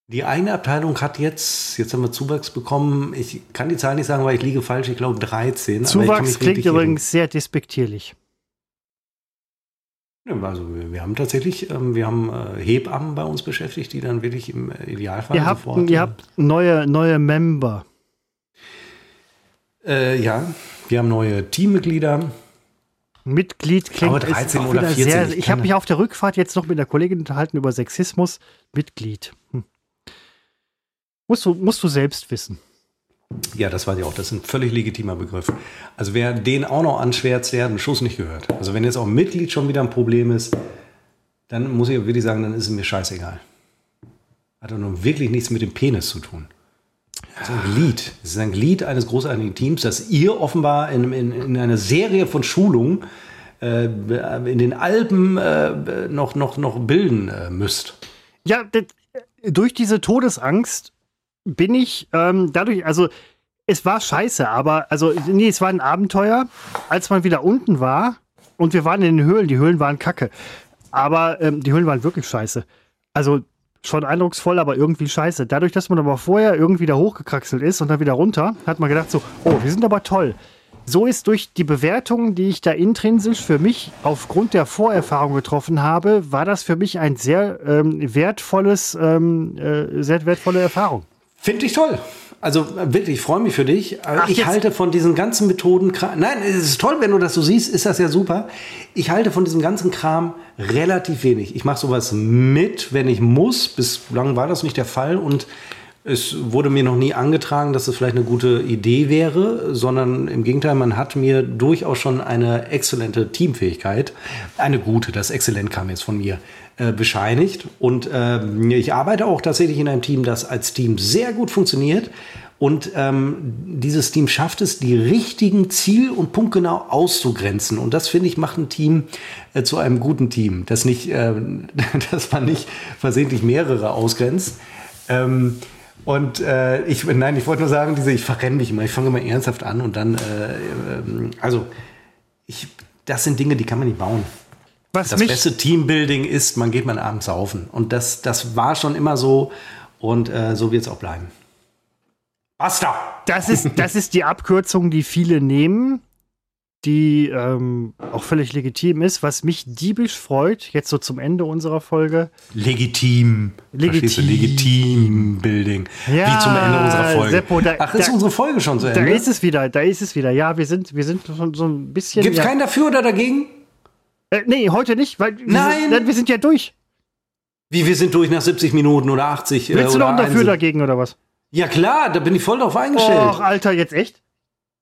S1: Die eigene Abteilung hat jetzt, jetzt haben wir Zuwachs bekommen. Ich kann die Zahl nicht sagen, weil ich liege falsch. Ich glaube 13. aber ich kann
S2: Zuwachs
S1: mich
S2: klingt übrigens sehr despektierlich.
S1: Also wir, haben tatsächlich, ähm, wir haben äh, Hebammen bei uns beschäftigt, die dann wirklich im äh, Idealfall
S2: Ihr habt,
S1: sofort.
S2: ihr habt neue, neue Member.
S1: äh, ja, wir haben neue Teammitglieder.
S2: Mitglied klingt
S1: glaube, 13
S2: ist auch
S1: oder
S2: wieder
S1: 14,
S2: Sehr,
S1: ich
S2: ich habe mich auf der Rückfahrt jetzt noch mit einer Kollegin unterhalten über Sexismus. Mitglied. Hm. Musst, du, musst du selbst wissen.
S1: Ja, das weiß ich auch. Das ist ein völlig legitimer Begriff. Also wer den auch noch anschwärzt, der hat einen Schuss nicht gehört. Also wenn jetzt auch Mitglied schon wieder ein Problem ist, dann muss ich wirklich sagen, dann ist es mir scheißegal. Hat doch nun wirklich nichts mit dem Penis zu tun. Das ist ein Glied. Es ist ein Glied eines großartigen Teams, das ihr offenbar in, in, in einer Serie von Schulungen äh, in den Alpen äh, noch, noch, noch bilden äh, müsst.
S2: Ja, das, durch diese Todesangst bin ich ähm, dadurch, also es war scheiße, aber also nee, es war ein Abenteuer, als man wieder unten war und wir waren in den Höhlen. Die Höhlen waren kacke, aber ähm, die Höhlen waren wirklich scheiße. Also schon eindrucksvoll, aber irgendwie scheiße. Dadurch, dass man aber vorher irgendwie da hochgekraxelt ist und dann wieder runter, hat man gedacht so, oh, wir sind aber toll. So ist durch die Bewertungen, die ich da intrinsisch für mich aufgrund der Vorerfahrung getroffen habe, war das für mich ein sehr ähm, wertvolles, ähm, äh, sehr wertvolle Erfahrung.
S1: Finde ich toll. Also wirklich, ich freue mich für dich. Ach, ich halte von diesen ganzen Methoden. Nein, es ist toll, wenn du das so siehst, ist das ja super. Ich halte von diesem ganzen Kram relativ wenig. Ich mache sowas mit, wenn ich muss. Bislang war das nicht der Fall und es wurde mir noch nie angetragen, dass es vielleicht eine gute Idee wäre, sondern im Gegenteil, man hat mir durchaus schon eine exzellente Teamfähigkeit, eine gute, das Exzellent kam jetzt von mir, äh, bescheinigt. Und äh, ich arbeite auch tatsächlich in einem Team, das als Team sehr gut funktioniert. Und ähm, dieses Team schafft es, die richtigen Ziel- und punktgenau auszugrenzen. Und das, finde ich, macht ein Team äh, zu einem guten Team, dass, nicht, äh, *laughs* dass man nicht versehentlich mehrere ausgrenzt. Ähm, und äh, ich, nein, ich wollte nur sagen, diese, ich verrenne mich immer, ich fange immer ernsthaft an und dann, äh, äh, also, ich, das sind Dinge, die kann man nicht bauen. Was das beste Teambuilding ist, man geht mal abends saufen. Und das, das war schon immer so und äh, so wird es auch bleiben.
S2: Basta! Das ist, das ist die Abkürzung, die viele nehmen die ähm, auch völlig legitim ist. Was mich diebisch freut, jetzt so zum Ende unserer Folge.
S1: Legitim.
S2: Legitim.
S1: Legitim Building.
S2: Ja,
S1: Wie zum Ende unserer Folge.
S2: Seppo, da,
S1: Ach, ist
S2: da,
S1: unsere Folge schon zu Ende?
S2: Da ist es wieder, da ist es wieder. Ja, wir sind, wir sind schon so ein bisschen.
S1: Gibt es
S2: ja,
S1: keinen dafür oder dagegen?
S2: Äh, nee, heute nicht, weil
S1: Nein.
S2: Wir, sind, wir sind ja durch.
S1: Wie, wir sind durch nach 70 Minuten oder 80?
S2: Willst
S1: äh,
S2: du noch dafür
S1: 71?
S2: dagegen oder was?
S1: Ja klar, da bin ich voll drauf eingestellt.
S2: Och, Alter, jetzt echt?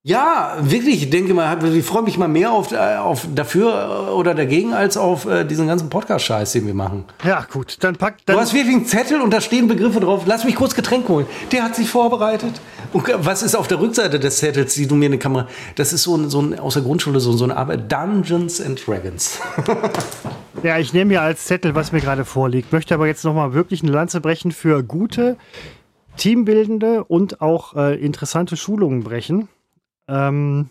S1: Ja, wirklich. Ich denke mal, ich freue mich mal mehr auf, äh, auf dafür oder dagegen als auf äh, diesen ganzen Podcast-Scheiß, den wir machen.
S2: Ja, gut, dann pack. Dann
S1: Du hast wirklich einen Zettel und da stehen Begriffe drauf. Lass mich kurz Getränk holen. Der hat sich vorbereitet. Und was ist auf der Rückseite des Zettels, die du mir in die Kamera. Das ist so ein, so ein aus der Grundschule so, so eine Arbeit. Dungeons and Dragons. *laughs*
S2: Ja, ich nehme ja als Zettel, was mir gerade vorliegt. Möchte aber jetzt nochmal wirklich eine Lanze brechen für gute, teambildende und auch äh, interessante Schulungen brechen. Ähm,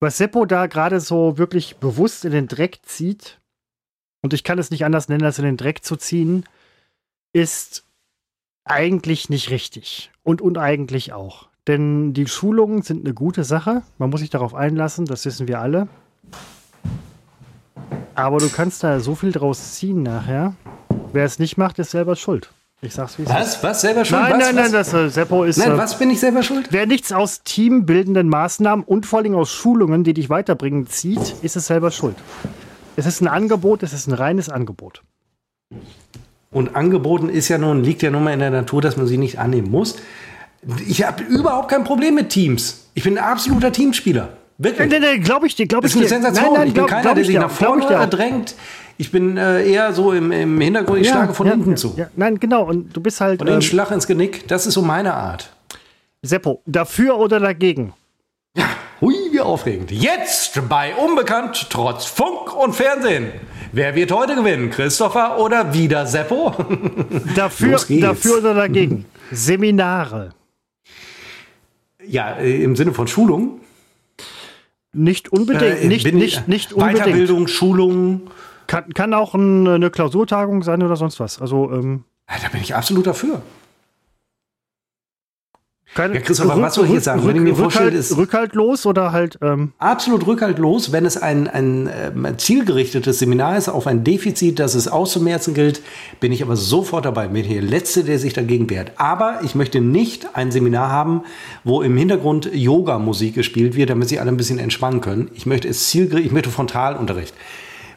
S2: was Seppo da gerade so wirklich bewusst in den Dreck zieht, und ich kann es nicht anders nennen, als in den Dreck zu ziehen, ist eigentlich nicht richtig. Und uneigentlich auch. Denn die Schulungen sind eine gute Sache. Man muss sich darauf einlassen, das wissen wir alle. Aber du kannst da so viel draus ziehen nachher. Wer es nicht macht, ist selber schuld. Ich sag's wie es ist.
S1: Was? Was? Selber schuld?
S2: Nein,
S1: was?
S2: nein, nein, das äh, Seppo ist.
S1: Nein,
S2: äh,
S1: was bin ich selber schuld?
S2: Wer nichts aus teambildenden Maßnahmen und vor allem aus Schulungen, die dich weiterbringen, zieht, ist es selber schuld. Es ist ein Angebot, es ist ein reines Angebot.
S1: Und angeboten ist ja nun, liegt ja nun mal in der Natur, dass man sie nicht annehmen muss. Ich habe überhaupt kein Problem mit Teams. Ich bin ein absoluter Teamspieler. Wirklich.
S2: Nein, nein, glaube ich dir, glaube
S1: Das
S2: ich
S1: ist eine
S2: dir.
S1: Sensation.
S2: Nein, nein,
S1: ich bin
S2: glaub-
S1: keiner,
S2: glaub
S1: der
S2: ich
S1: sich nach
S2: glaub ich
S1: vorne
S2: auch.
S1: drängt. Ich bin äh, eher so im, im Hintergrund, ich schlage von
S2: ja,
S1: hinten
S2: ja,
S1: zu.
S2: Ja. Nein, genau. Und du bist halt
S1: Und den
S2: ähm,
S1: Schlag ins Genick, das ist so meine Art.
S2: Seppo, dafür oder dagegen?
S1: Hui, wie aufregend. Jetzt bei Unbekannt trotz Funk und Fernsehen. Wer wird heute gewinnen? Christopher oder wieder Seppo? *laughs*
S2: Dafür, dafür oder dagegen? Seminare.
S1: ja, äh, im Sinne von Schulung.
S2: Nicht unbedingt,
S1: Äh,
S2: nicht,
S1: ich-
S2: nicht, nicht unbedingt.
S1: Weiterbildung, Schulung.
S2: Kann, kann auch ein, eine Klausurtagung sein oder sonst was. Also, ähm,
S1: Ja, da bin ich absolut dafür.
S2: Keine,
S1: Ja, Christopher, was soll ich jetzt sagen? Wenn ich mir
S2: Rückhalt,
S1: ist-
S2: rückhaltlos oder halt, ähm,
S1: absolut rückhaltlos, wenn es ein, ein, ähm, zielgerichtetes Seminar ist auf ein Defizit, das es auszumerzen gilt, bin ich aber sofort dabei. Bin hier der Letzte, der sich dagegen wehrt. Aber ich möchte nicht ein Seminar haben, wo im Hintergrund Yoga-Musik gespielt wird, damit sie alle ein bisschen entspannen können. Ich möchte es zielgerichtet, ich möchte Frontalunterricht.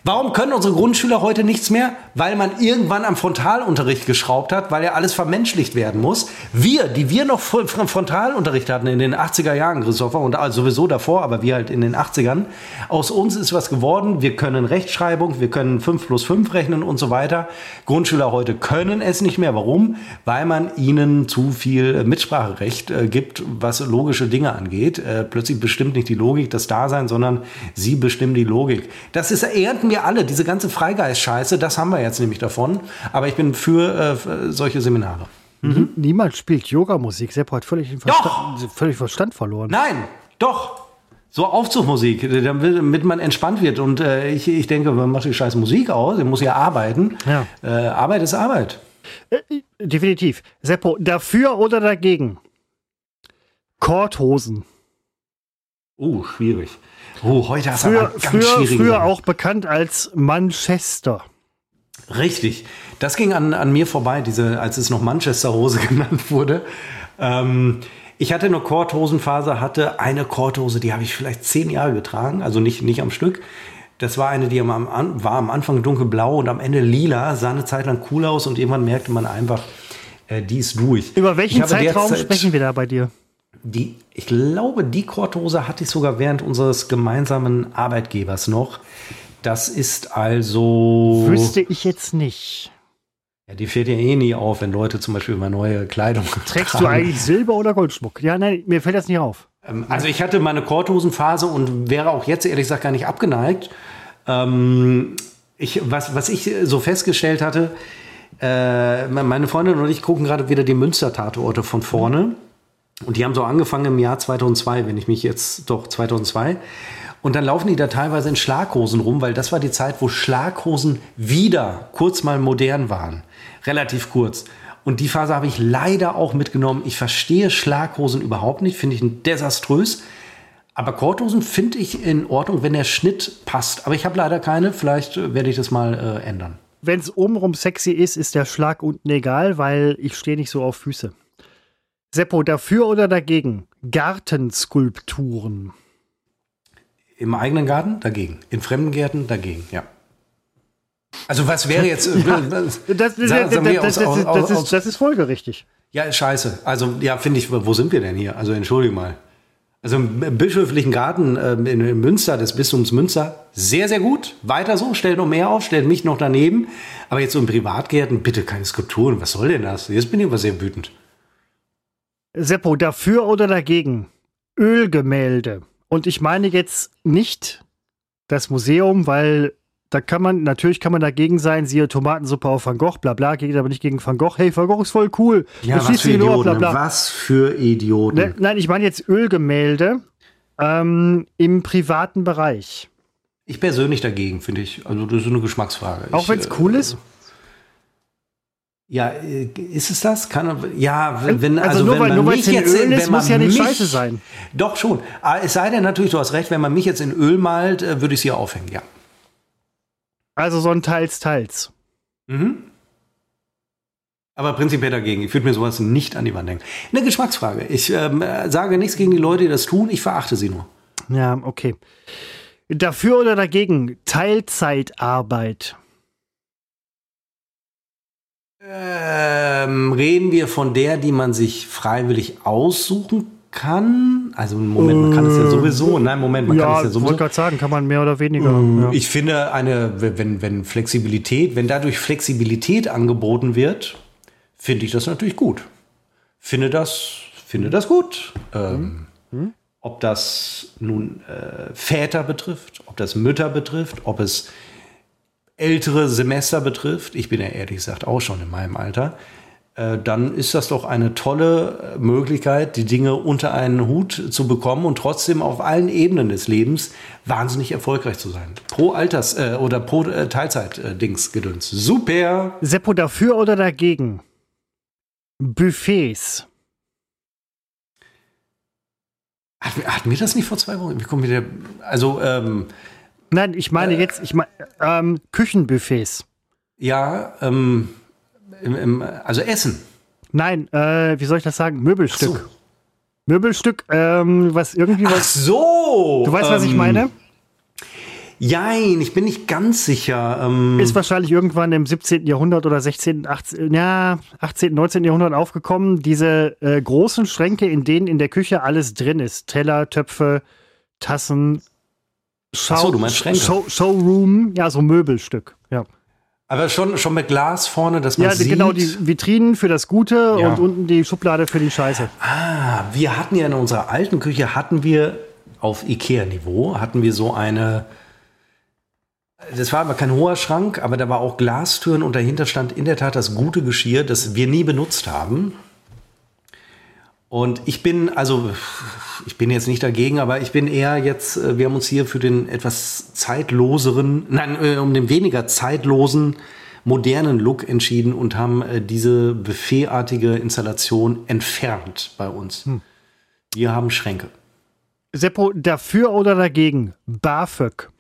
S1: Warum können unsere Grundschüler heute nichts mehr? Weil man irgendwann am Frontalunterricht geschraubt hat, weil ja alles vermenschlicht werden muss. Wir, die wir noch Fr- Fr- Frontalunterricht hatten in den 80er Jahren, Christopher, und also sowieso davor, aber wir halt in den 80ern, aus uns ist was geworden. Wir können Rechtschreibung, wir können 5 plus 5 rechnen und so weiter. Grundschüler heute können es nicht mehr. Warum? Weil man ihnen zu viel Mitspracherecht äh, gibt, was logische Dinge angeht. Äh, plötzlich bestimmt nicht die Logik das Dasein, sondern sie bestimmen die Logik. Das ist ernten wir alle, diese ganze Freigeist-Scheiße, das haben wir jetzt nämlich davon. Aber ich bin für äh, für solche Seminare.
S2: Mhm. Niemand spielt Yoga-Musik. Sepp hat völlig Verstand, völlig Verstand verloren.
S1: Nein, doch. So Aufzugmusik, damit man entspannt wird. Und äh, ich, ich denke, man macht die scheiß Musik aus, man muss ja arbeiten.
S2: Ja.
S1: Äh, Arbeit ist Arbeit.
S2: Äh, definitiv. Seppo, dafür oder dagegen? Korthosen.
S1: Oh, schwierig. Oh, heute hast du
S2: Früher,
S1: aber ganz
S2: früher, früher auch bekannt als Manchester.
S1: Richtig. Das ging an, an mir vorbei, diese, als es noch Manchester-Hose *laughs* genannt wurde. Ähm, ich hatte eine Korthosenphase, hatte eine Korthose, die habe ich vielleicht zehn Jahre getragen, also nicht, nicht am Stück. Das war eine, die am, am, war am Anfang dunkelblau und am Ende lila, sah eine Zeit lang cool aus und irgendwann merkte man einfach, äh, die ist durch.
S2: Über welchen Zeitraum
S1: derzeit-
S2: sprechen wir da bei dir?
S1: Die, ich glaube, die Korthose hatte ich sogar während unseres gemeinsamen Arbeitgebers noch. Das ist also.
S2: Wüsste ich jetzt nicht.
S1: Ja, die fällt ja eh nie auf, wenn Leute zum Beispiel mal neue Kleidung
S2: Trägst
S1: tragen.
S2: du eigentlich Silber oder Goldschmuck? Ja, nein, mir fällt das nicht auf.
S1: Ähm, Also ich hatte meine Korthosenphase und wäre auch jetzt ehrlich gesagt gar nicht abgeneigt. Ähm, ich, was, was ich so festgestellt hatte, äh, meine Freundin und ich gucken gerade wieder die Münster-Tatorte von vorne. Und die haben so angefangen im Jahr 2002, wenn ich mich jetzt, doch 2002. Und dann laufen die da teilweise in Schlaghosen rum, weil das war die Zeit, wo Schlaghosen wieder kurz mal modern waren. Relativ kurz. Und die Phase habe ich leider auch mitgenommen. Ich verstehe Schlaghosen überhaupt nicht, finde ich desaströs. Aber Korthosen finde ich in Ordnung, wenn der Schnitt passt. Aber ich habe leider keine. Vielleicht äh, werde ich das mal äh, ändern.
S2: Wenn es obenrum sexy ist, ist der Schlag unten egal, weil ich stehe nicht so auf Füße. Seppo, dafür oder dagegen? Gartenskulpturen.
S1: Im eigenen Garten dagegen. In fremden Gärten dagegen, ja. Also was wäre jetzt... äh,
S2: Das, ist- folgerichtig.
S1: Ja, scheiße. Also, ja, finde ich, wo sind wir denn hier? Also, entschuldige mal. Also, im bischöflichen Garten ähm, in, in Münster, des Bistums Münster, sehr, sehr gut. Weiter so, stellt noch mehr auf, stellt mich noch daneben. Aber jetzt so in Privatgärten, bitte keine Skulpturen. Was soll denn das? Jetzt bin ich aber sehr wütend.
S2: Seppo, dafür oder dagegen? Ölgemälde. Und ich meine jetzt nicht das Museum, weil da kann man, natürlich kann man dagegen sein, siehe Tomatensuppe auf Van Gogh, bla bla, geht aber nicht gegen Van Gogh. Hey, Van Gogh ist voll cool.
S1: Ja, was für
S2: die Lohr,
S1: Idioten.
S2: bla bla.
S1: Was für Idioten.
S2: Ne, nein, ich meine jetzt Ölgemälde ähm, im privaten Bereich.
S1: Ich persönlich dagegen, finde ich. Also, das ist eine Geschmacksfrage.
S2: Auch wenn es
S1: äh,
S2: cool ist.
S1: Ja, äh, ist es das? Kann, ja, wenn,
S2: Also
S1: also,
S2: nur
S1: wenn
S2: weil-
S1: man
S2: nur
S1: mich
S2: es in
S1: jetzt,
S2: Öl ist, muss ja nicht
S1: mich,
S2: scheiße sein.
S1: Doch schon. Aber es sei denn natürlich, du hast recht, wenn man mich jetzt in Öl malt, äh, würde ich es hier aufhängen, ja.
S2: Also so ein Teils, Teils.
S1: Mhm. Aber prinzipiell dagegen. Ich würde mir sowas nicht an die Wand hängen. Eine Geschmacksfrage. Ich ähm, äh, sage nichts gegen die Leute, die das tun. Ich verachte sie nur.
S2: Ja, okay. Dafür oder dagegen? Teilzeitarbeit.
S1: Ähm, reden wir von der, die man sich freiwillig aussuchen kann? Also Moment, man kann es ja sowieso. Nein, Moment, man kann
S2: ja,
S1: es ja
S2: wollte
S1: sowieso.
S2: gerade sagen, kann man mehr oder weniger. ja.
S1: Ich finde eine, wenn, wenn Flexibilität, wenn dadurch Flexibilität angeboten wird, finde ich das natürlich gut. Finde das, finde das gut. Ähm, Ob das nun äh, Väter betrifft, ob das Mütter betrifft, ob es ältere Semester betrifft, ich bin ja ehrlich gesagt auch schon in meinem Alter, äh, dann ist das doch eine tolle äh, Möglichkeit, die Dinge unter einen Hut zu bekommen und trotzdem auf allen Ebenen des Lebens wahnsinnig erfolgreich zu sein. Pro Alters- äh, oder pro äh, Teilzeit-Dings-Gedöns. Super!
S2: Seppo, dafür oder dagegen? Buffets.
S1: Hat, hat mir das nicht vor zwei Wochen? Wie kommt mir der. Also, ähm,
S2: Nein, ich meine jetzt, ich meine ähm, Küchenbuffets.
S1: ja, ähm, im, im, also Essen.
S2: Nein, äh, wie soll ich das sagen? Möbelstück.
S1: So.
S2: Möbelstück, ähm, was irgendwie
S1: Ach
S2: was.
S1: so!
S2: Du weißt, was ich
S1: ähm,
S2: meine?
S1: Jein, ich bin nicht ganz sicher. Ähm,
S2: Ist wahrscheinlich irgendwann im 17. Jahrhundert oder 16., 18., ja, 18., 19. Jahrhundert aufgekommen. Diese äh, großen Schränke, in denen in der Küche alles drin ist. Teller, Töpfe, Tassen,
S1: Ach so, du meinst Schränke.
S2: Show Showroom, ja, so Möbelstück. Ja,
S1: aber schon, schon mit Glas vorne, dass man
S2: ja
S1: sieht.
S2: genau, die Vitrinen für das Gute
S1: Ja.
S2: und unten die Schublade für die Scheiße.
S1: Ah, wir hatten ja in unserer alten Küche, hatten wir auf Ikea-Niveau, hatten wir so eine, Das war aber kein hoher Schrank, aber da war auch Glastüren und dahinter stand in der Tat das gute Geschirr, das wir nie benutzt haben. Und ich bin, also, ich bin jetzt nicht dagegen, aber ich bin eher jetzt, äh, wir haben uns hier für den etwas zeitloseren, nein, äh, um den weniger zeitlosen, modernen Look entschieden und haben äh, diese buffetartige Installation entfernt bei uns. Hm. Wir haben Schränke.
S2: Seppo, dafür oder dagegen? BAföG.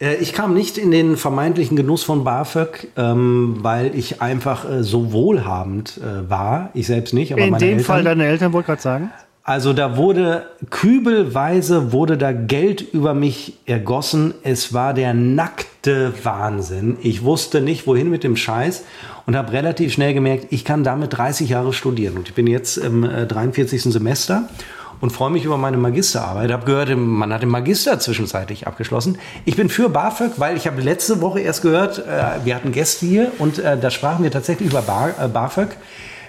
S1: Äh, ich kam nicht in den vermeintlichen Genuss von BAföG, ähm, weil ich einfach äh, so wohlhabend äh, war. Ich selbst nicht,
S2: aber in meine Eltern. In dem Fall deine Eltern, wollte gerade sagen.
S1: Also da wurde kübelweise wurde da Geld über mich ergossen. Es war der nackte Wahnsinn. Ich wusste nicht, wohin mit dem Scheiß und habe relativ schnell gemerkt, ich kann damit 30 Jahre studieren. Und ich bin jetzt im äh, 43. Semester und freue mich über meine Magisterarbeit. Ich habe gehört, man hat den Magister zwischenzeitlich abgeschlossen. Ich bin für BAföG, weil ich habe letzte Woche erst gehört, äh, wir hatten Gäste hier und äh, da sprachen wir tatsächlich über Bar, äh, BAföG.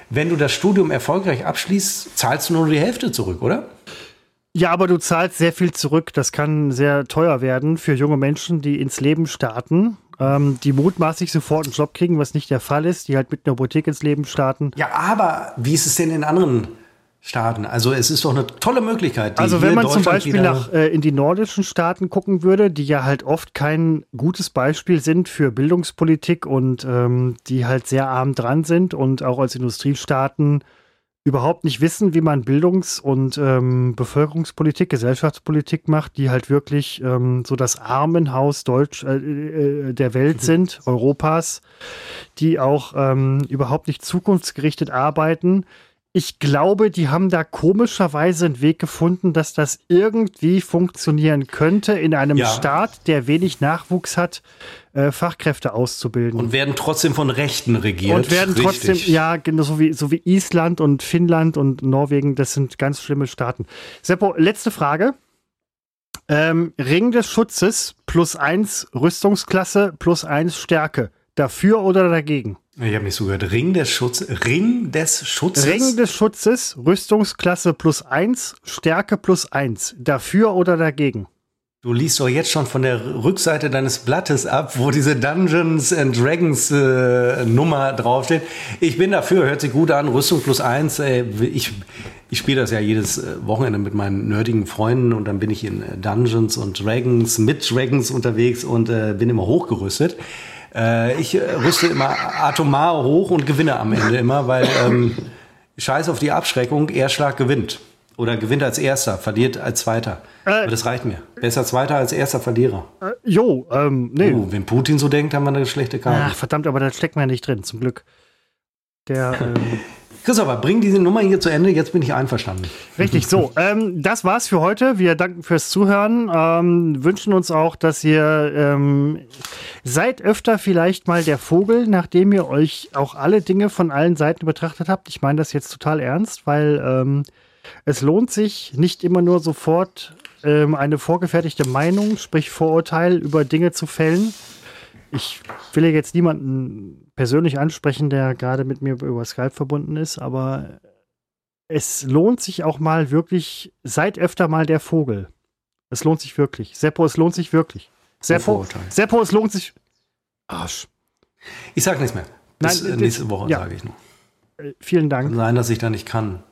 S1: Wenn du das Studium erfolgreich abschließt, zahlst du nur die Hälfte zurück, oder?
S2: Ja, aber du zahlst sehr viel zurück. Das kann sehr teuer werden für junge Menschen, die ins Leben starten, ähm, die mutmaßlich sofort einen Job kriegen, was nicht der Fall ist, die halt mit einer Hypothek ins Leben starten.
S1: Ja, aber wie ist es denn in anderen Staaten. Also es ist doch eine tolle Möglichkeit.
S2: also wenn man zum Beispiel nach, äh, in die nordischen Staaten gucken würde, die ja halt oft kein gutes Beispiel sind für Bildungspolitik und ähm, die halt sehr arm dran sind und auch als Industriestaaten überhaupt nicht wissen, wie man Bildungs- und ähm, Bevölkerungspolitik, Gesellschaftspolitik macht, die halt wirklich ähm, so das Armenhaus Deutsch äh, äh, der Welt *laughs* sind, Europas, die auch ähm, überhaupt nicht zukunftsgerichtet arbeiten ich glaube, die haben da komischerweise einen Weg gefunden, dass das irgendwie funktionieren könnte, in einem ja. Staat, der wenig Nachwuchs hat, äh, Fachkräfte auszubilden.
S1: Und werden trotzdem von Rechten regiert.
S2: Und werden Richtig. trotzdem, ja, genau, so wie, so wie Island und Finnland und Norwegen, das sind ganz schlimme Staaten. Seppo, letzte Frage. Ähm, Ring des Schutzes plus eins Rüstungsklasse plus eins Stärke. Dafür oder dagegen?
S1: Ich habe nicht so gehört. Ring des Schutzes. Ring des Schutzes.
S2: Ring des Schutzes, Rüstungsklasse plus eins, Stärke plus eins. Dafür oder dagegen?
S1: Du liest doch jetzt schon von der Rückseite deines Blattes ab, wo diese Dungeons and Dragons äh, Nummer draufsteht. Ich bin dafür, hört sich gut an. Rüstung plus eins. Äh, ich ich spiele das ja jedes äh, Wochenende mit meinen nerdigen Freunden und dann bin ich in äh, Dungeons und Dragons mit Dragons unterwegs und äh, bin immer hochgerüstet. Äh, ich äh, rüste immer atomar hoch und gewinne am Ende immer, weil ähm, scheiß auf die Abschreckung, Erschlag gewinnt. Oder gewinnt als Erster, verliert als Zweiter. Äh, Aber das reicht mir. Besser Zweiter als Erster Verlierer.
S2: Äh, jo, ähm, nee.
S1: Oh, wenn Putin so denkt, haben wir eine schlechte Karte.
S2: Ach, verdammt, aber da steckt man ja nicht drin, zum Glück. Der, ähm, *laughs*
S1: Christopher, bring diese Nummer hier zu Ende. Jetzt bin ich einverstanden.
S2: Richtig, so. Ähm, das war's für heute. Wir danken fürs Zuhören. Ähm, wünschen uns auch, dass ihr ähm, seid öfter vielleicht mal der Vogel, nachdem ihr euch auch alle Dinge von allen Seiten betrachtet habt. Ich meine das jetzt total ernst, weil ähm, es lohnt sich nicht immer nur sofort ähm, eine vorgefertigte Meinung, sprich Vorurteil über Dinge zu fällen ich will jetzt niemanden persönlich ansprechen, der gerade mit mir über Skype verbunden ist, aber es lohnt sich auch mal wirklich, seid öfter mal der Vogel. Es lohnt sich wirklich. Seppo, es lohnt sich wirklich. Seppo, Seppo es lohnt sich. Arsch.
S1: Ich sag nichts mehr. Bis Nein, nächste Woche ja. sage ich nur.
S2: Äh, vielen Dank.
S1: Kann sein, dass ich da nicht kann.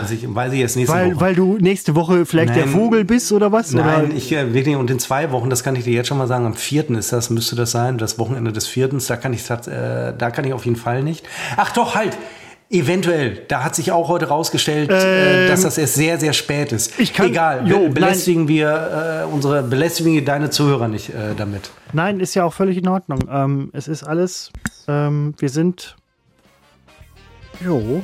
S1: Weiß ich, weiß ich jetzt nächste
S2: weil,
S1: Woche.
S2: Weil du nächste Woche vielleicht nein, der Vogel bist oder was?
S1: Nein, oder? ich äh, wirklich, und in zwei Wochen, das kann ich dir jetzt schon mal sagen, am vierten ist das, müsste das sein, das Wochenende des vierten, da kann ich, äh, da kann ich auf jeden Fall nicht. Ach doch, halt! Eventuell, da hat sich auch heute rausgestellt, äh, ähm, dass das erst sehr, sehr spät ist.
S2: Ich kann,
S1: Egal, jo, belästigen nein. wir äh, unsere, belästigen wir deine Zuhörer nicht äh, damit.
S2: Nein, ist ja auch völlig in Ordnung. Ähm, es ist alles, ähm, wir sind, jo,